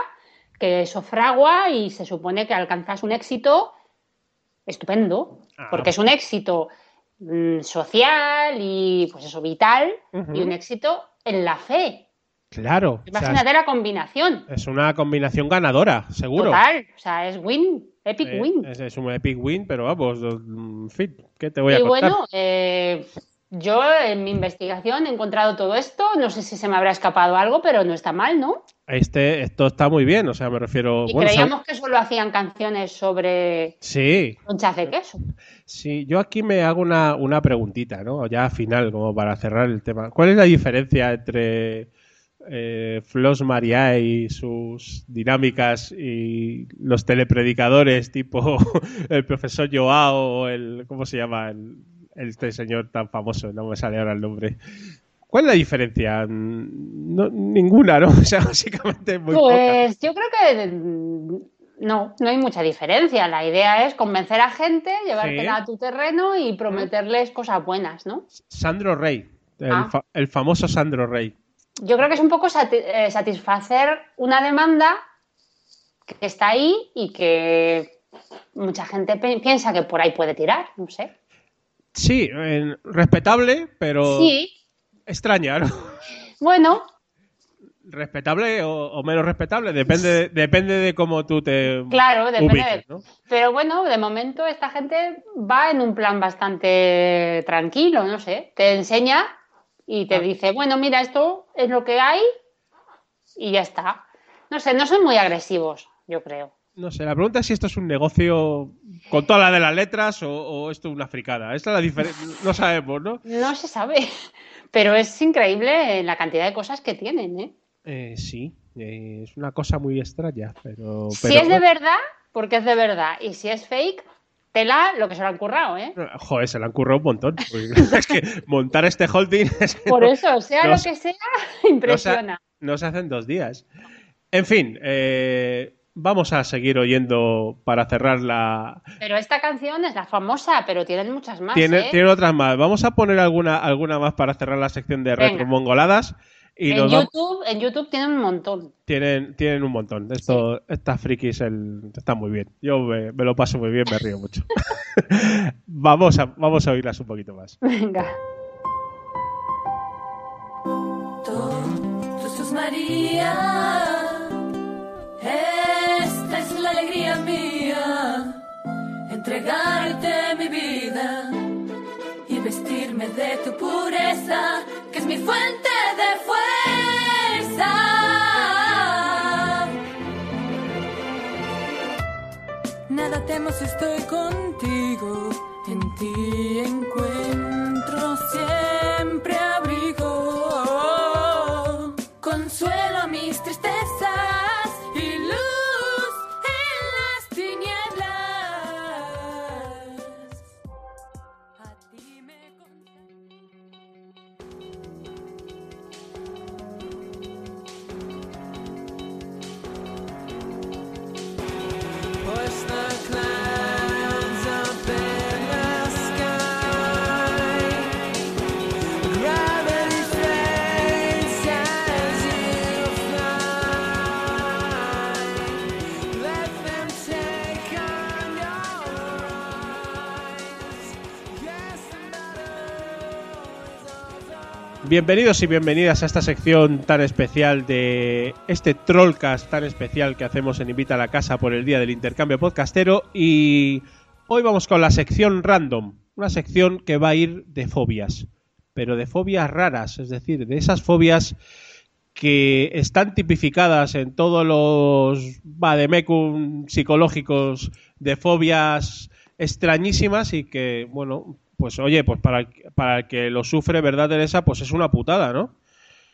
que sofragua y se supone que alcanzas un éxito estupendo, Ah. porque es un éxito mm, social y pues eso, vital, y un éxito en la fe. Claro. o sea, Imagínate la combinación. es una combinación ganadora, seguro. Total, o sea, es win, epic Eh, win. es, es un epic win, pero vamos, en fin, ¿qué te voy a y contar? bueno, eh, yo en mi investigación he encontrado todo esto. No sé si se me habrá escapado algo, pero no está mal, ¿no? Este, esto está muy bien, o sea, me refiero. Y bueno, creíamos que solo hacían canciones sobre Sí, conchas de queso. sí, yo aquí me hago una, una preguntita, ¿no? Ya al final, como para cerrar el tema. ¿Cuál es la diferencia entre eh, Flos María y sus dinámicas y los telepredicadores tipo (laughs) el profesor Joao o el. ¿Cómo se llama? El, este señor tan famoso, no me sale ahora el nombre. ¿Cuál es la diferencia? No, ninguna, ¿no? (laughs) O sea, básicamente muy poca. Pues yo creo que mm, no, no hay mucha diferencia. La idea es convencer a gente, llevártela Sí. a tu terreno y prometerles cosas buenas, ¿no? Sandro Rey, el, Ah. fa- el famoso Sandro Rey. Yo creo que es un poco eh, satisfacer una demanda que está ahí y que mucha gente piensa que por ahí puede tirar, no sé. Sí, eh, respetable, pero Sí, extraña, ¿no? bueno, Respetable o, o menos respetable, depende, depende de cómo tú te claro, depende. ubiques. Pero bueno, de momento esta gente va en un plan bastante tranquilo, no sé. Te enseña y te Ah. dice, bueno, mira, esto es lo que hay y ya está. No sé, no son muy agresivos, yo creo. No sé, la pregunta es si esto es un negocio con todas las de las letras o, o esto es una fricada. Esta es la diferencia, no sabemos, ¿no? No se sabe, (laughs) pero es increíble la cantidad de cosas que tienen, ¿eh? Eh, sí, eh, es una cosa muy extraña, pero... Si es de verdad, porque es de verdad. Y si es fake, tela lo que se lo han currado, ¿eh? (laughs) Joder, se le han currado un montón. (laughs) es que montar este holding es que (laughs) Por no- eso, sea no lo que sea, no se, impresiona. no se hacen dos días. En fin, eh, vamos a seguir oyendo para cerrar la... Pero esta canción es la famosa, pero tienen muchas más, Tiene, ¿eh? tiene otras más. Vamos a poner alguna, alguna más para cerrar la sección de retromongoladas. Y En YouTube, en YouTube tienen un montón. tienen, tienen un montón. Esto, Estas frikis el- están muy bien. Yo me, me lo paso muy bien, me río mucho. (laughs) vamos, a, vamos a oírlas un poquito más. Venga. Tú sos María, esta es la alegría mía, entregarte mi vida y vestirme de tu pureza, mi fuente de fuerza. Nada temo si estoy contigo, en ti encuentro Bienvenidos y bienvenidas a esta sección tan especial de este Trollcast tan especial que hacemos en Invita a la Casa por el Día del Intercambio Podcastero. Y hoy vamos con la sección random, una sección que va a ir de fobias, pero de fobias raras, es decir, de esas fobias que están tipificadas en todos los vademecum psicológicos de fobias extrañísimas y que, bueno, pues oye, pues para el, para el que lo sufre, ¿verdad, Teresa? Pues es una putada, ¿no?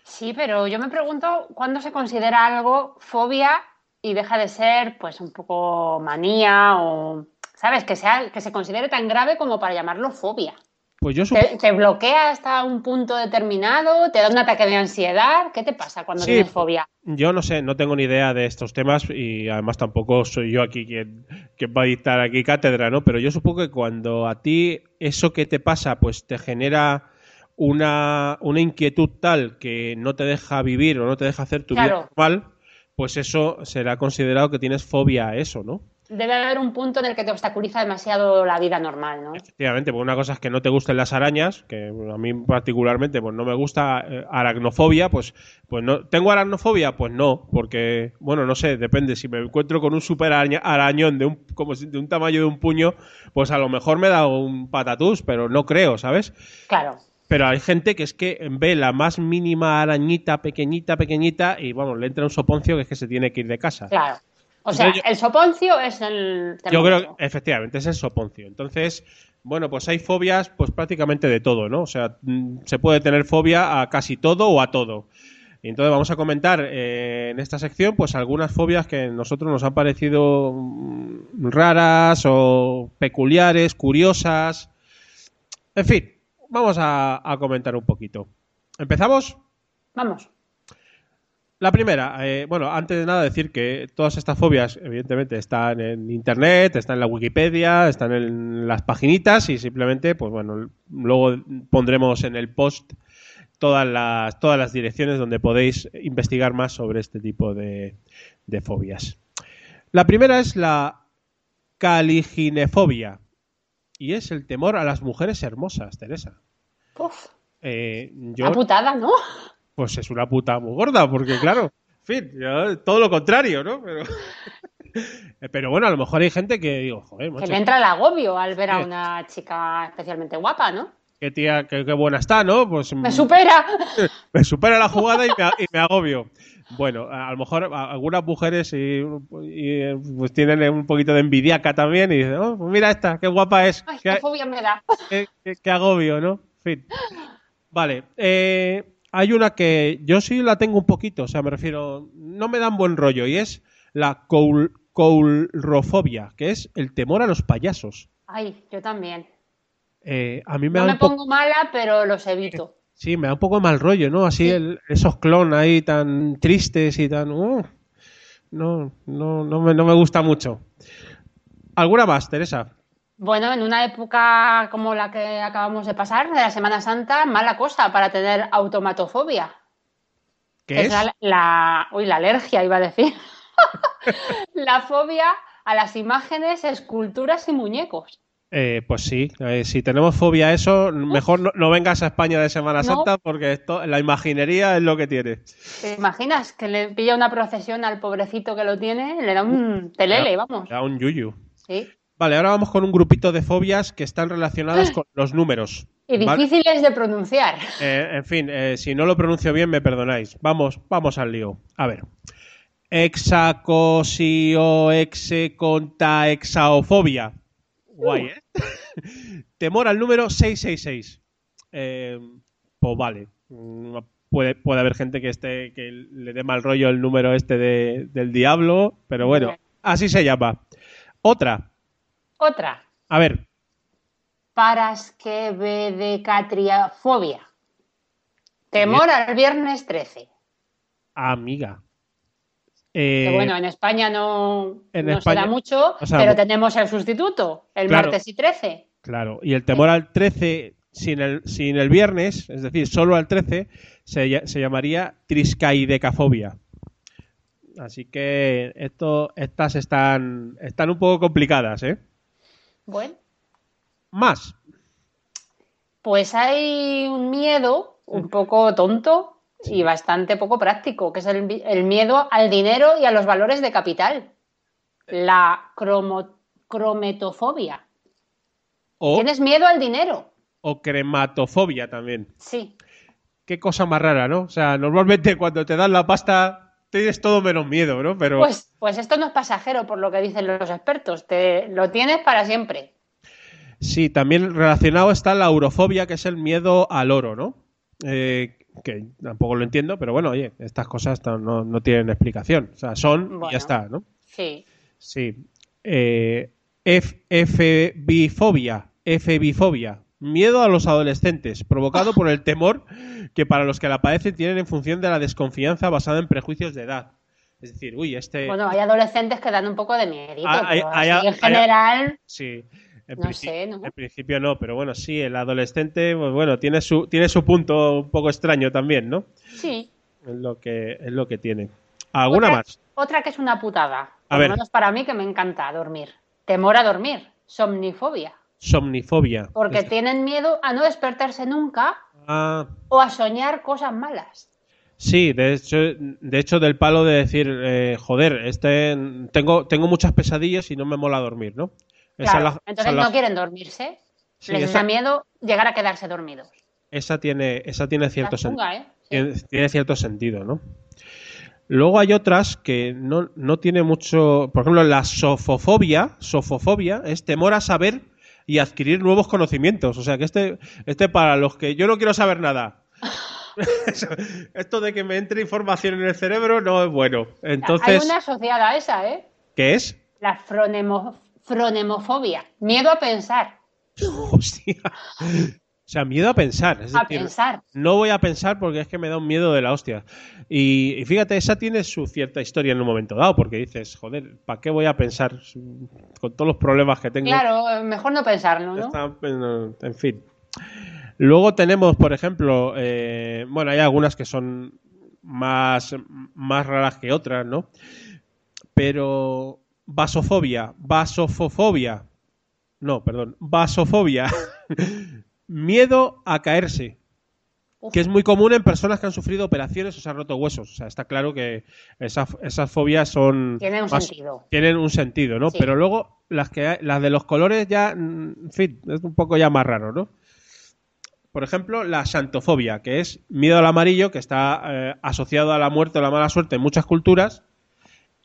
Sí, pero yo me pregunto cuándo se considera algo fobia y deja de ser, pues, un poco manía o, ¿sabes? Que sea, que se considere tan grave como para llamarlo fobia. Pues yo supongo... ¿Te, te bloquea hasta un punto determinado? ¿Te da un ataque de ansiedad? ¿Qué te pasa cuando Sí. tienes fobia? Yo no sé, no tengo ni idea de estos temas y además tampoco soy yo aquí quien, quien va a dictar aquí cátedra, ¿no? Pero yo supongo que cuando a ti eso que te pasa pues te genera una, una inquietud tal que no te deja vivir o no te deja hacer tu vida normal, pues eso será considerado que tienes fobia a eso, ¿no? Debe haber un punto en el que te obstaculiza demasiado la vida normal, ¿no? Efectivamente, porque una cosa es que no te gusten las arañas, que a mí particularmente pues no me gusta eh, aracnofobia, pues pues no tengo aracnofobia, pues no, porque bueno, no sé, depende si me encuentro con un super araña- arañón de un como si- de un tamaño de un puño, pues a lo mejor me da un patatús, pero no creo, ¿sabes? Claro. Pero hay gente que es que ve la más mínima arañita pequeñita, pequeñita y vamos, le entra un soponcio que es que se tiene que ir de casa. Claro. O sea, Entonces yo- el soponcio es el Yo creo efectivamente es el soponcio. Entonces, bueno, pues hay fobias pues prácticamente de todo, ¿no? O sea, mm, se puede tener fobia a casi todo o a todo. Y entonces vamos a comentar eh, en esta sección pues algunas fobias que a nosotros nos han parecido mm, raras o peculiares, curiosas. En fin, vamos a, a comentar un poquito. ¿Empezamos? Vamos. La primera, eh, bueno, antes de nada decir que todas estas fobias, evidentemente, están en internet, están en la Wikipedia, están en las paginitas y simplemente, pues bueno, luego pondremos en el post todas las, todas las direcciones donde podéis investigar más sobre este tipo de, de fobias. La primera es la caliginefobia y es el temor a las mujeres hermosas, Teresa. Uf, Eh, yo, putada, ¿no? Pues es una puta muy gorda, porque claro, en fin, yo- todo lo contrario, ¿no? Pero, (laughs) pero bueno, a lo mejor hay gente que digo, joder, Que le entra el agobio al ver a una chica especialmente guapa, ¿no? qué tía, qué, qué buena está, ¿no? Pues Me supera. (laughs) me supera la jugada y me, y me agobio. Bueno, a, lo mejor algunas mujeres y, y, pues tienen un poquito de envidiaca también y dicen, oh, pues mira esta, qué guapa es, Ay, qué, qué fobia me da. qué- qué- qué agobio, ¿no? En fin. (laughs) Vale, eh, hay una que yo sí la tengo un poquito, o sea, me refiero, no me dan buen rollo y es la coul- coulrofobia, que es el temor a los payasos. Ay, yo también. Eh, a mí me No me pongo mala, pero los evito. Sí, me da un poco de mal rollo, ¿no? Así Sí. el- esos clon ahí tan tristes y tan... uh, no, no, no me, no me gusta mucho. ¿Alguna más, Teresa? Bueno, en una época como la que acabamos de pasar, de la Semana Santa, mala cosa para tener automatofobia. ¿Qué es? la, la- uy, la alergia, iba a decir. (laughs) la fobia a las imágenes, esculturas y muñecos. Eh, pues sí, eh, si tenemos fobia a eso, mejor no, no vengas a España de Semana No. Santa porque esto, la imaginería es lo que tiene. ¿Te imaginas que le pilla una procesión al pobrecito que lo tiene? Le da un telele, vamos. Da un yuyu. Sí. Vale, ahora vamos con un grupito de fobias que están relacionadas con los números. Y ¿vale? difíciles de pronunciar. Eh, en fin, eh, si no lo pronuncio bien, me perdonáis. Vamos, vamos al lío. A ver. Hexacosio, execonta, exaofobia. Guay, ¿eh? (laughs) Temor al número 666. Eh, pues vale. Mm, Puede, puede haber gente que esté que le dé mal rollo el número este de- del diablo, pero bueno, así se llama. Otra. Otra. A ver, Paraskevedecatriafobia. Temor al viernes 13. amiga. Que Eh, bueno, en España no, en no España- se da mucho, o sea, pero tenemos el sustituto, el Claro. martes y 13. Claro, y el temor al 13 sin el, sin el viernes, es decir, solo al 13, se, se llamaría triscaidecafobia. Así que esto, estas están, están un poco complicadas, ¿eh? Bueno, Más. pues hay un miedo un poco tonto y bastante poco práctico, que es el, miedo al dinero y a los valores de capital. La cromo- crometofobia. O, ¿Tienes miedo al dinero? o crematofobia también. Sí. Qué cosa más rara, ¿no? O sea, normalmente cuando te dan la pasta tienes todo menos miedo, ¿no? Pero Pues, pues esto no es pasajero, por lo que dicen los expertos. Te lo tienes para siempre. Sí, también relacionado está la urofobia, que es el miedo al oro, ¿no? Eh, que tampoco lo entiendo, pero bueno, oye, estas cosas no, no- tienen explicación. O sea, son y ya está, ¿no? Sí. Sí. Eh, F- FBifobia, FBifobia. Miedo a los adolescentes, provocado por el temor que para los que la padecen tienen en función de la desconfianza basada en prejuicios de edad. Es decir, uy, este... Bueno, hay adolescentes que dan un poco de miedito, Ah, en general, Sí. En, No sé, ¿no? en principio no, pero bueno, sí, el adolescente, pues bueno, tiene su, tiene su punto un poco extraño también, ¿no? sí. Es lo que, es lo que tiene. ¿Alguna Otra- más? Otra que es una putada. A ver. menos para mí que me encanta dormir. Temor a dormir. Somnifobia. Somnifobia. Porque tienen miedo a no despertarse nunca Ah, o a soñar cosas malas. sí, de hecho, de hecho del palo de decir, eh, joder, este, tengo, tengo muchas pesadillas y no me mola dormir, ¿no? Esa Claro. la- Entonces la- no quieren dormirse. Sí, Les esa- da miedo llegar a quedarse dormidos. esa tiene, esa tiene cierto sentido. ¿eh? Sí. tiene, tiene cierto sentido, ¿no? Luego hay otras que no, no tiene mucho. Por ejemplo, la sofofobia. Sofofobia es temor a saber y adquirir nuevos conocimientos. O sea que este, este para los que yo no quiero saber nada. (laughs) (laughs) Esto de que me entre información en el cerebro no es bueno. Entonces, Hay una asociada a esa, ¿eh? ¿qué es? La fronemo- fronemofobia. Miedo a pensar. (laughs) Hostia. O sea, miedo a pensar. Es A decir, pensar. No voy a pensar porque es que me da un miedo de la hostia. Y, y fíjate, esa tiene su cierta historia en un momento dado, porque dices, joder, ¿para qué voy a pensar con todos los problemas que tengo? Claro, mejor no pensarlo, ¿no? Está- en fin. Luego tenemos, por ejemplo, eh, bueno, hay algunas que son más, más raras que otras, ¿no? Pero vasofobia, vasofofobia, no, perdón, vasofobia, (laughs) miedo a caerse, que es muy común en personas que han sufrido operaciones o se han roto huesos. O sea, está claro que esa- esas fobias son... Tiene un más- sentido. tienen un sentido, ¿no? Sí. Pero luego las que las de los colores ya, en fin, es un poco ya más raro, ¿no? Por ejemplo, la santofobia, que es miedo al amarillo, que está eh, asociado a la muerte o la mala suerte en muchas culturas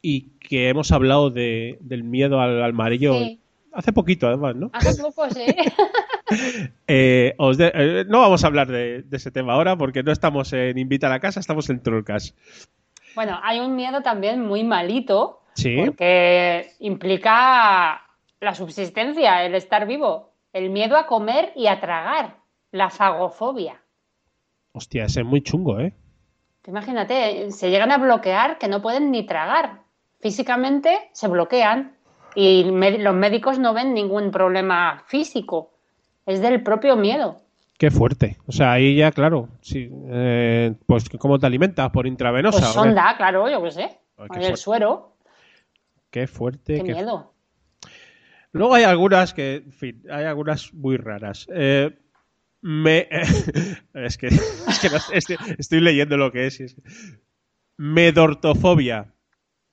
y que hemos hablado de, del miedo al, al amarillo Sí. Hace poquito, además, ¿no? Hace poco, sí. (laughs) Eh, os de- eh, no vamos a hablar de, de ese tema ahora porque no estamos en Invita a la Casa, estamos en Trollcast. Bueno, hay un miedo también muy malito Sí. porque implica la subsistencia, el estar vivo, el miedo a comer y a tragar, la fagofobia. Hostia, ese es muy chungo, ¿eh? Imagínate, se llegan a bloquear que no pueden ni tragar. Físicamente se bloquean y los médicos no ven ningún problema físico. Es del propio miedo. Qué fuerte. O sea, ahí ya, claro. Sí, eh, pues, ¿cómo te alimentas? ¿Por intravenosa? Pues sonda, claro, yo qué sé. Ay, qué el suero. Qué fuerte. Qué qué miedo. Luego hay algunas que, en fin, hay algunas muy raras. Eh, me, (laughs) es que, (laughs) es que no- estoy, estoy leyendo lo que es. y es que- medortofobia.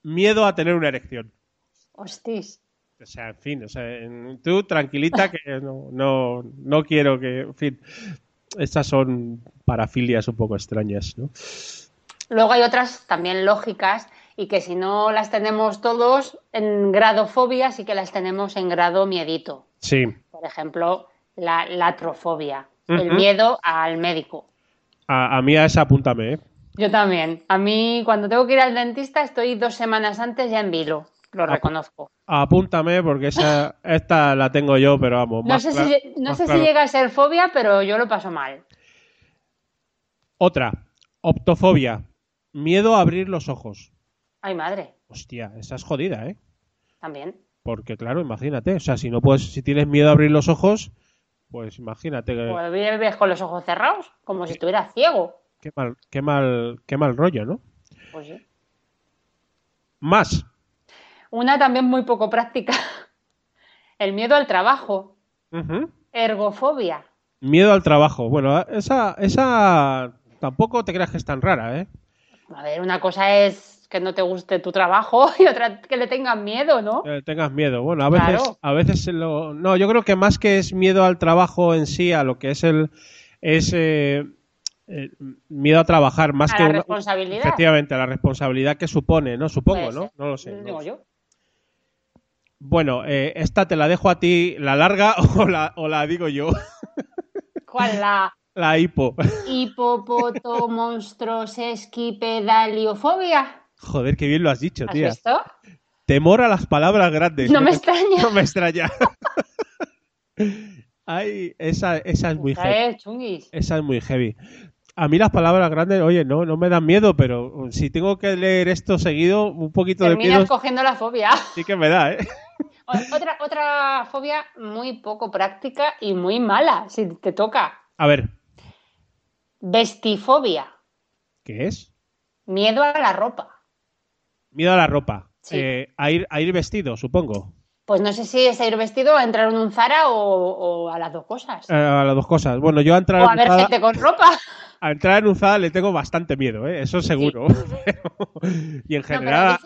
Miedo a tener una erección. Hostis. O sea, en fin, o sea, tú tranquilita que (laughs) no, no, no quiero que, en fin, estas son parafilias un poco extrañas, ¿no? Luego hay otras también lógicas y que si no las tenemos todos en grado fobia, sí que las tenemos en grado miedito. Sí. Por ejemplo, la latrofobia, el miedo al médico. A, a mí a esa apúntame, ¿eh? Yo también. A mí, cuando tengo que ir al dentista, estoy dos semanas antes ya en vilo. Lo reconozco. Apúntame porque esa, esta la tengo yo, pero vamos. No sé, si, no sé claro. si llega a ser fobia, pero yo lo paso mal. Otra, optofobia. Miedo a abrir los ojos. Ay, madre, Hostia, esa es jodida, ¿eh? también. Porque claro, imagínate, o sea, si no puedes, si tienes miedo a abrir los ojos, pues imagínate que, Pues vives con los ojos cerrados, como si estuviera ciego. qué mal, qué mal, qué mal rollo, ¿no? Pues sí. Más. Una también muy poco práctica. (laughs) El miedo al trabajo. Ergofobia. Miedo al trabajo. Bueno, esa, esa tampoco te creas que es tan rara, ¿eh? A ver, una cosa es que no te guste tu trabajo (laughs) y otra que le tengas miedo, ¿no? Que tengas miedo. Bueno, a veces, Claro. a veces lo... No, yo creo que más que es miedo al trabajo en sí, a lo que es el... es eh, eh, miedo a trabajar, más A que la una- responsabilidad. Efectivamente, a la responsabilidad que supone, ¿no? Supongo, ¿no? No lo sé. no Digo yo. Bueno, eh, esta te la dejo a ti, la larga (laughs) o la, o la digo yo, ¿Cuál? La (laughs) la hipo. hipopoto (laughs) monstruos esquipedaliofobia. Joder, qué bien lo has dicho, ¿Has tía. visto? Temor a las palabras grandes. No me extraña. No me extraña. Ay, esa, esa es muy heavy. Eh, chunguis. Esa es muy heavy. A mí las palabras grandes, oye, no, no me dan miedo, pero si tengo que leer esto seguido, un poquito de Terminas miedo cogiendo la fobia. sí que me da, ¿eh? (laughs) Otra, otra fobia muy poco práctica y muy mala, si te toca. A ver, Vestifobia. ¿qué es? Miedo a la ropa. Miedo a la ropa. Sí. Eh, a, ir, a ir vestido, supongo. Pues no sé si es a ir vestido, a entrar en un Zara o, o a las dos cosas. Eh, a las dos cosas. Bueno, yo a entrar, o a en ver Zara- gente con ropa. (laughs) a entrar en un Zara le tengo bastante miedo, ¿eh? Eso seguro. (laughs) y en No, pero general,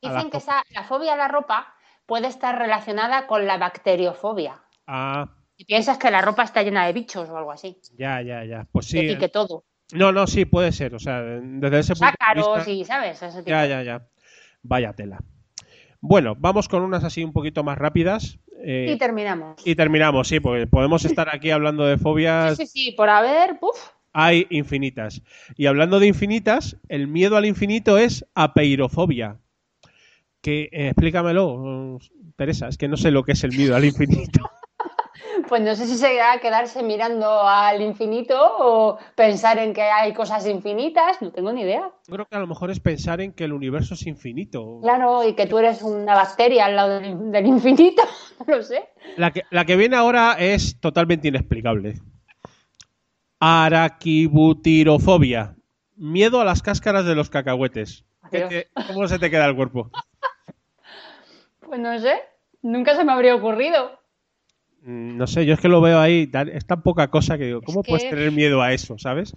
dicen, que esa- la fobia a la ropa puede estar relacionada con la bacteriofobia. ah, Y piensas que la ropa está llena de bichos o algo así. ya, ya, ya. Pues sí. que pique todo. No, no, sí, puede ser. O sea, desde ese punto de Sácaros vista... y, ¿sabes? Ese tipo. Ya, ya, ya. Vaya tela. Bueno, vamos con unas así un poquito más rápidas. eh, Y terminamos. y terminamos, sí, porque podemos estar aquí hablando de fobias. Sí, sí, sí, por haber, puf. Hay infinitas. Y hablando de infinitas, el miedo al infinito es apeirofobia. Que, eh, explícamelo, Teresa, es que no sé lo que es el miedo al infinito. (laughs) Pues no sé si será quedarse mirando al infinito o pensar en que hay cosas infinitas, no tengo ni idea. Yo creo que a lo mejor es pensar en que el universo es infinito. Claro, y que tú eres una bacteria al lado del, del infinito, (laughs) no lo sé. La que, la que viene ahora es totalmente inexplicable. Araquibutirofobia. Miedo a las cáscaras de los cacahuetes. ¿Qué Adiós. te- ¿Cómo se te queda el cuerpo? (laughs) Pues no sé, nunca se me habría ocurrido. Mm, No sé, yo es que lo veo ahí, es tan poca cosa que digo, ¿cómo que- puedes tener miedo a eso, sabes?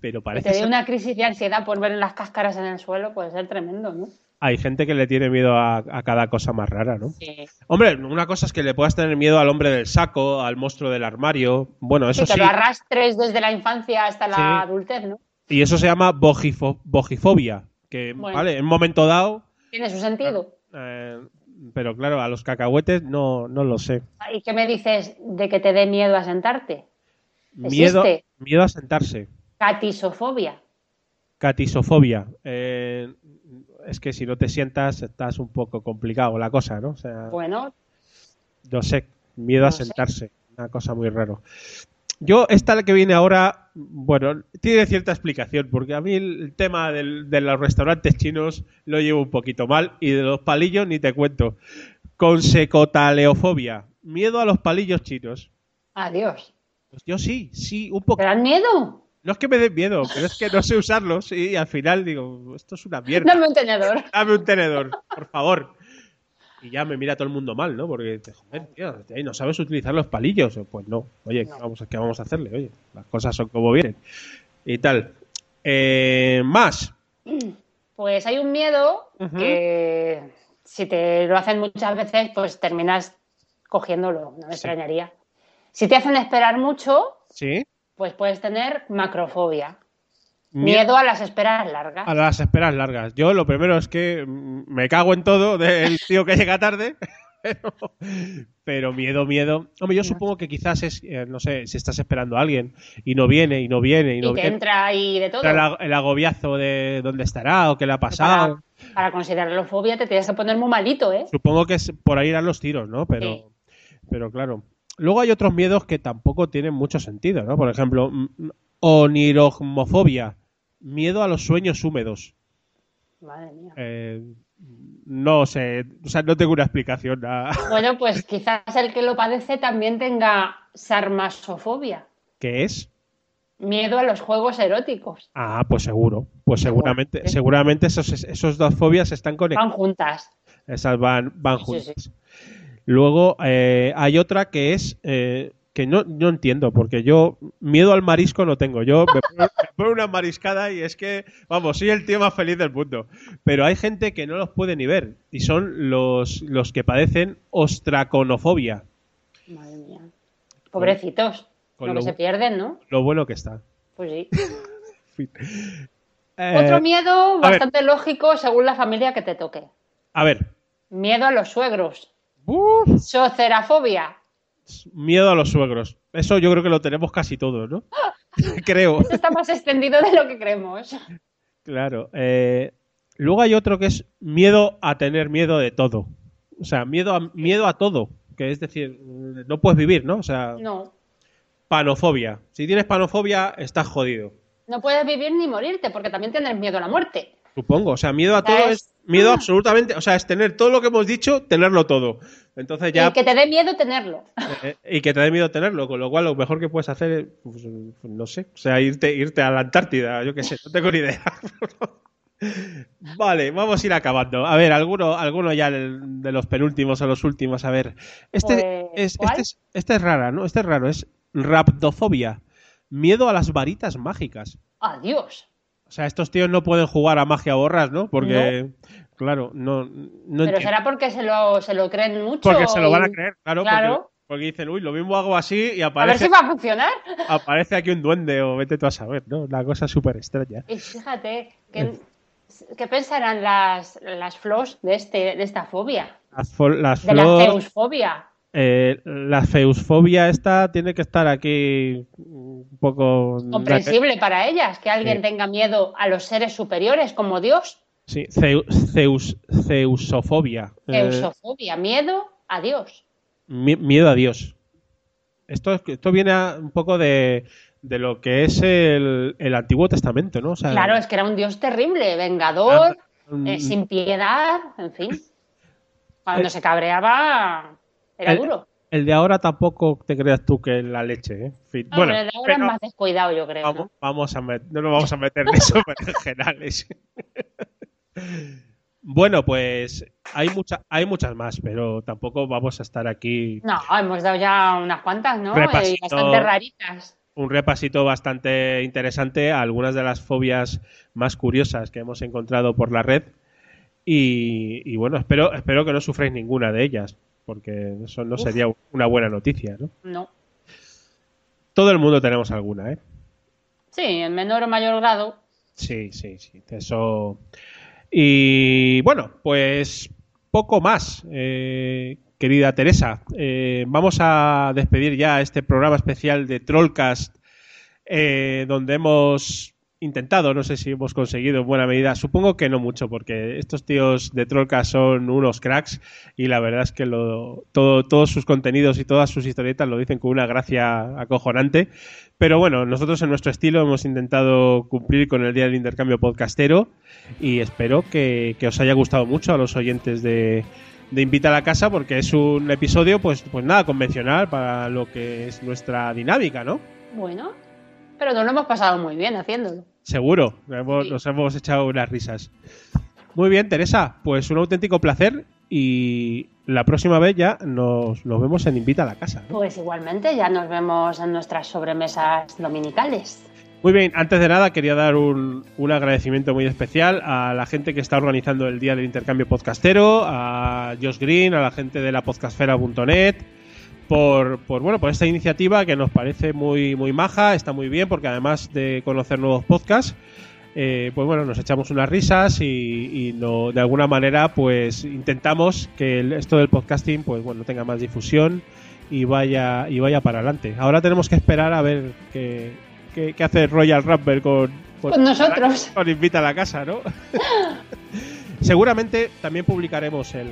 Pero parece te ser- una crisis de ansiedad por ver las cáscaras en el suelo, puede ser tremendo, ¿no? hay gente que le tiene miedo a, a cada cosa más rara, ¿no? Sí. Hombre, una cosa es que le puedas tener miedo al hombre del saco, al monstruo del armario. Bueno, eso Sí, sí. que lo arrastres desde la infancia hasta la Sí. adultez, ¿no? Y eso se llama bogifo- bogifobia. Que, Bueno. vale, en un momento dado. Tiene su sentido. eh, pero claro, a los cacahuetes no, no lo sé. ¿Y qué me dices de que te dé miedo a sentarte? Miedo, Existe. miedo a sentarse. Catisofobia. Catisofobia. Eh, es que si no te sientas, estás un poco complicado la cosa, ¿no? O sea, Bueno, no sé, miedo a sé. sentarse. Una cosa muy raro. Yo, esta que viene ahora, bueno, tiene cierta explicación, porque a mí el, tema del- de los restaurantes chinos lo llevo un poquito mal y de los palillos ni te cuento. Consecotaleofobia. Miedo a los palillos chinos. adiós. Pues yo sí, sí, un poco. ¿Te dan miedo? No es que me den miedo, pero es que no sé usarlos y al final digo, esto es una mierda. Dame un tenedor. Dame un tenedor, por favor. Y ya me mira todo el mundo mal, ¿no? Porque, dice, joder, tío, no sabes utilizar los palillos. Pues no, oye, ¿qué vamos, a- ¿qué vamos a hacerle? Oye, las cosas son como vienen. Y tal. Eh, más. Pues hay un miedo que si te lo hacen muchas veces, pues terminas cogiéndolo, no me extrañaría. Si te hacen esperar mucho, Sí. pues puedes tener macrofobia. Miedo a las esperas largas. a las esperas largas. Yo lo primero es que me cago en todo del (laughs) tío que llega tarde. (laughs) Pero, pero miedo, miedo. Hombre, yo supongo que quizás es, eh, no sé, si estás esperando a alguien y no viene, y no viene, y y no te viene. entra ahí de todo. El, ag- el agobiazo de dónde estará o qué le ha pasado. Para, para considerarlo fobia te tienes que poner muy malito, ¿eh? Supongo que es por ahí irán los tiros, ¿no? Pero, Sí. pero claro. Luego hay otros miedos que tampoco tienen mucho sentido, ¿no? Por ejemplo, mm, onirogmofobia, miedo a los sueños húmedos. Madre mía. Eh, no sé, o sea, no tengo una explicación. (laughs) Bueno, pues quizás el que lo padece también tenga sarmasofobia, ¿Qué es? miedo a los juegos eróticos. Ah, pues seguro. Pues seguramente, sí. seguramente esos, esos dos fobias están conectadas. Van juntas. Esas van, van Sí, juntas. sí. Luego eh, hay otra que es eh, que no, no entiendo, porque yo miedo al marisco no tengo. Yo me pongo, me pongo una mariscada y es que, vamos, soy el tío más feliz del mundo. Pero hay gente que no los puede ni ver y son los, los que padecen ostraconofobia. Madre mía. Pobrecitos. con lo lo- que se pierden, ¿no? Lo bueno que está. Pues sí. (laughs) Eh, Otro miedo ver. bastante lógico según la familia que te toque. A ver, Miedo a los suegros. uf, Socerafobia. Miedo a los suegros. Eso yo creo que lo tenemos casi todos, ¿no? (laughs) creo. Esto está más extendido de lo que creemos. Claro. eh, luego hay otro que es miedo a tener miedo de todo. O sea, miedo a, miedo a todo. Que es decir, no puedes vivir, ¿no? O sea, No. panofobia. Si tienes panofobia, estás jodido. No puedes vivir ni morirte porque también tienes miedo a la muerte. Supongo. O sea, miedo a todo es- miedo Ah. absolutamente. O sea, es tener todo lo que hemos dicho, tenerlo todo. Entonces ya. Y que te dé miedo tenerlo. eh, y que te dé miedo tenerlo. Con lo cual, lo mejor que puedes hacer es. pues, no sé. O sea, irte, irte a la Antártida. Yo qué sé. No tengo ni idea. (laughs) Vale, vamos a ir acabando. A ver, alguno, alguno ya de los penúltimos a los últimos. A ver, este, Pues, es, este, es, este es rara, ¿no? Este es raro, es rapdofobia. Miedo a las varitas mágicas. Adiós. O sea, estos tíos no pueden jugar a magia borras, ¿no? Porque, claro, no, no Pero entiendo. será porque se lo, se lo creen mucho. Porque se lo van a creer, claro. Claro. Porque, porque dicen, uy, lo mismo hago así y A ver aparece, si va a funcionar. (laughs) aparece aquí un duende o vete tú a saber, ¿no? Una cosa súper extraña. Y fíjate, ¿qué, qué pensarán las, las flos de, este, de esta fobia? Las, las De la feusfobia. Eh, la feusfobia esta tiene que estar aquí un poco... Comprensible para ellas que alguien Sí. tenga miedo a los seres superiores como Dios. Sí, Zeu- Zeus, zeusofobia. Eh, Eusofobia, miedo a Dios. mi- miedo a Dios. Esto, es- esto viene a- un poco de, de lo que es el, el Antiguo Testamento, ¿no? O sea, Claro, es que era un Dios terrible, vengador, mm, eh, sin piedad, en fin. Cuando se cabreaba, era el- duro. El de ahora tampoco te creas tú que es la leche, ¿eh? En fin, No, bueno, el de ahora es más descuidado, yo creo. vamos, ¿no? vamos a met- no nos vamos a meter en eso, (laughs) pero en generales. (laughs) Bueno, pues hay, mucha, hay muchas más, pero tampoco vamos a estar aquí No, hemos dado ya unas cuantas, ¿no? Repasito. Y bastante raritas. un repasito bastante interesante a algunas de las fobias más curiosas que hemos encontrado por la red. Y, y bueno, espero, espero que no sufráis ninguna de ellas, porque eso no Uf. sería una buena noticia, ¿no? No. Todo el mundo tenemos alguna, ¿eh? Sí, en menor o mayor grado. Sí, sí, sí. Eso. Y bueno, pues poco más, eh, querida Teresa. Eh, vamos a despedir ya este programa especial de Trollcast, eh, donde hemos intentado, no sé si hemos conseguido en buena medida, supongo que no mucho, porque estos tíos de Trollcast son unos cracks y la verdad es que lo, todo, todos sus contenidos y todas sus historietas lo dicen con una gracia acojonante. Pero bueno, nosotros en nuestro estilo hemos intentado cumplir con el Día del Intercambio Podcastero y espero que, que os haya gustado mucho a los oyentes de, de Invita a la Casa porque es un episodio pues, pues nada convencional para lo que es nuestra dinámica, ¿no? Bueno, pero nos lo hemos pasado muy bien haciéndolo. Seguro, hemos- Sí. nos hemos echado unas risas. Muy bien, Teresa, pues un auténtico placer y la próxima vez ya nos, nos vemos en Invita a la Casa. ¿no? Pues igualmente, ya nos vemos en nuestras sobremesas dominicales. Muy bien, antes de nada quería dar un, un agradecimiento muy especial a la gente que está organizando el Día del Intercambio Podcastero, a Josh Green, a la gente de la podcastfera.net, por, por, bueno, por esta iniciativa que nos parece muy, muy maja, está muy bien porque además de conocer nuevos podcasts, eh, pues bueno, nos echamos unas risas y, y no, de alguna manera pues intentamos que el- esto del podcasting pues bueno tenga más difusión y vaya y vaya para adelante. Ahora tenemos que esperar a ver qué, qué- qué hace Royal Rumble con, Con nosotros. con Invita a la Casa, ¿no? (laughs) Seguramente también publicaremos el,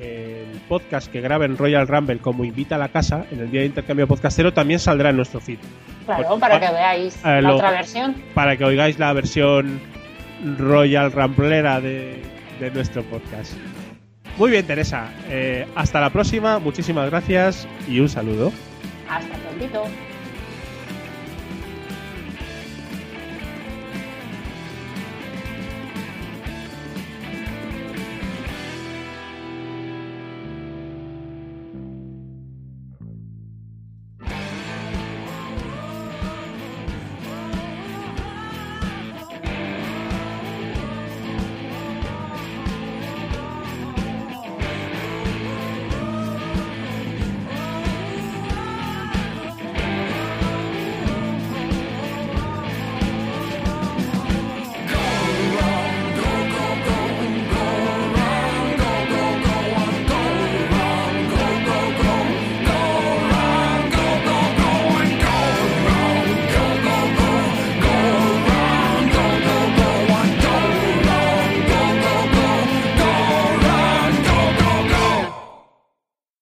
el podcast que grabe en Royal Rumble como Invita a la Casa en el día de intercambio podcastero también saldrá en nuestro feed. Claro, para que veáis eh, la lo- otra versión. para que oigáis la versión Royal Ramblera de, de nuestro podcast. Muy bien, Teresa. Eh, hasta la próxima. Muchísimas gracias y un saludo. Hasta prontito.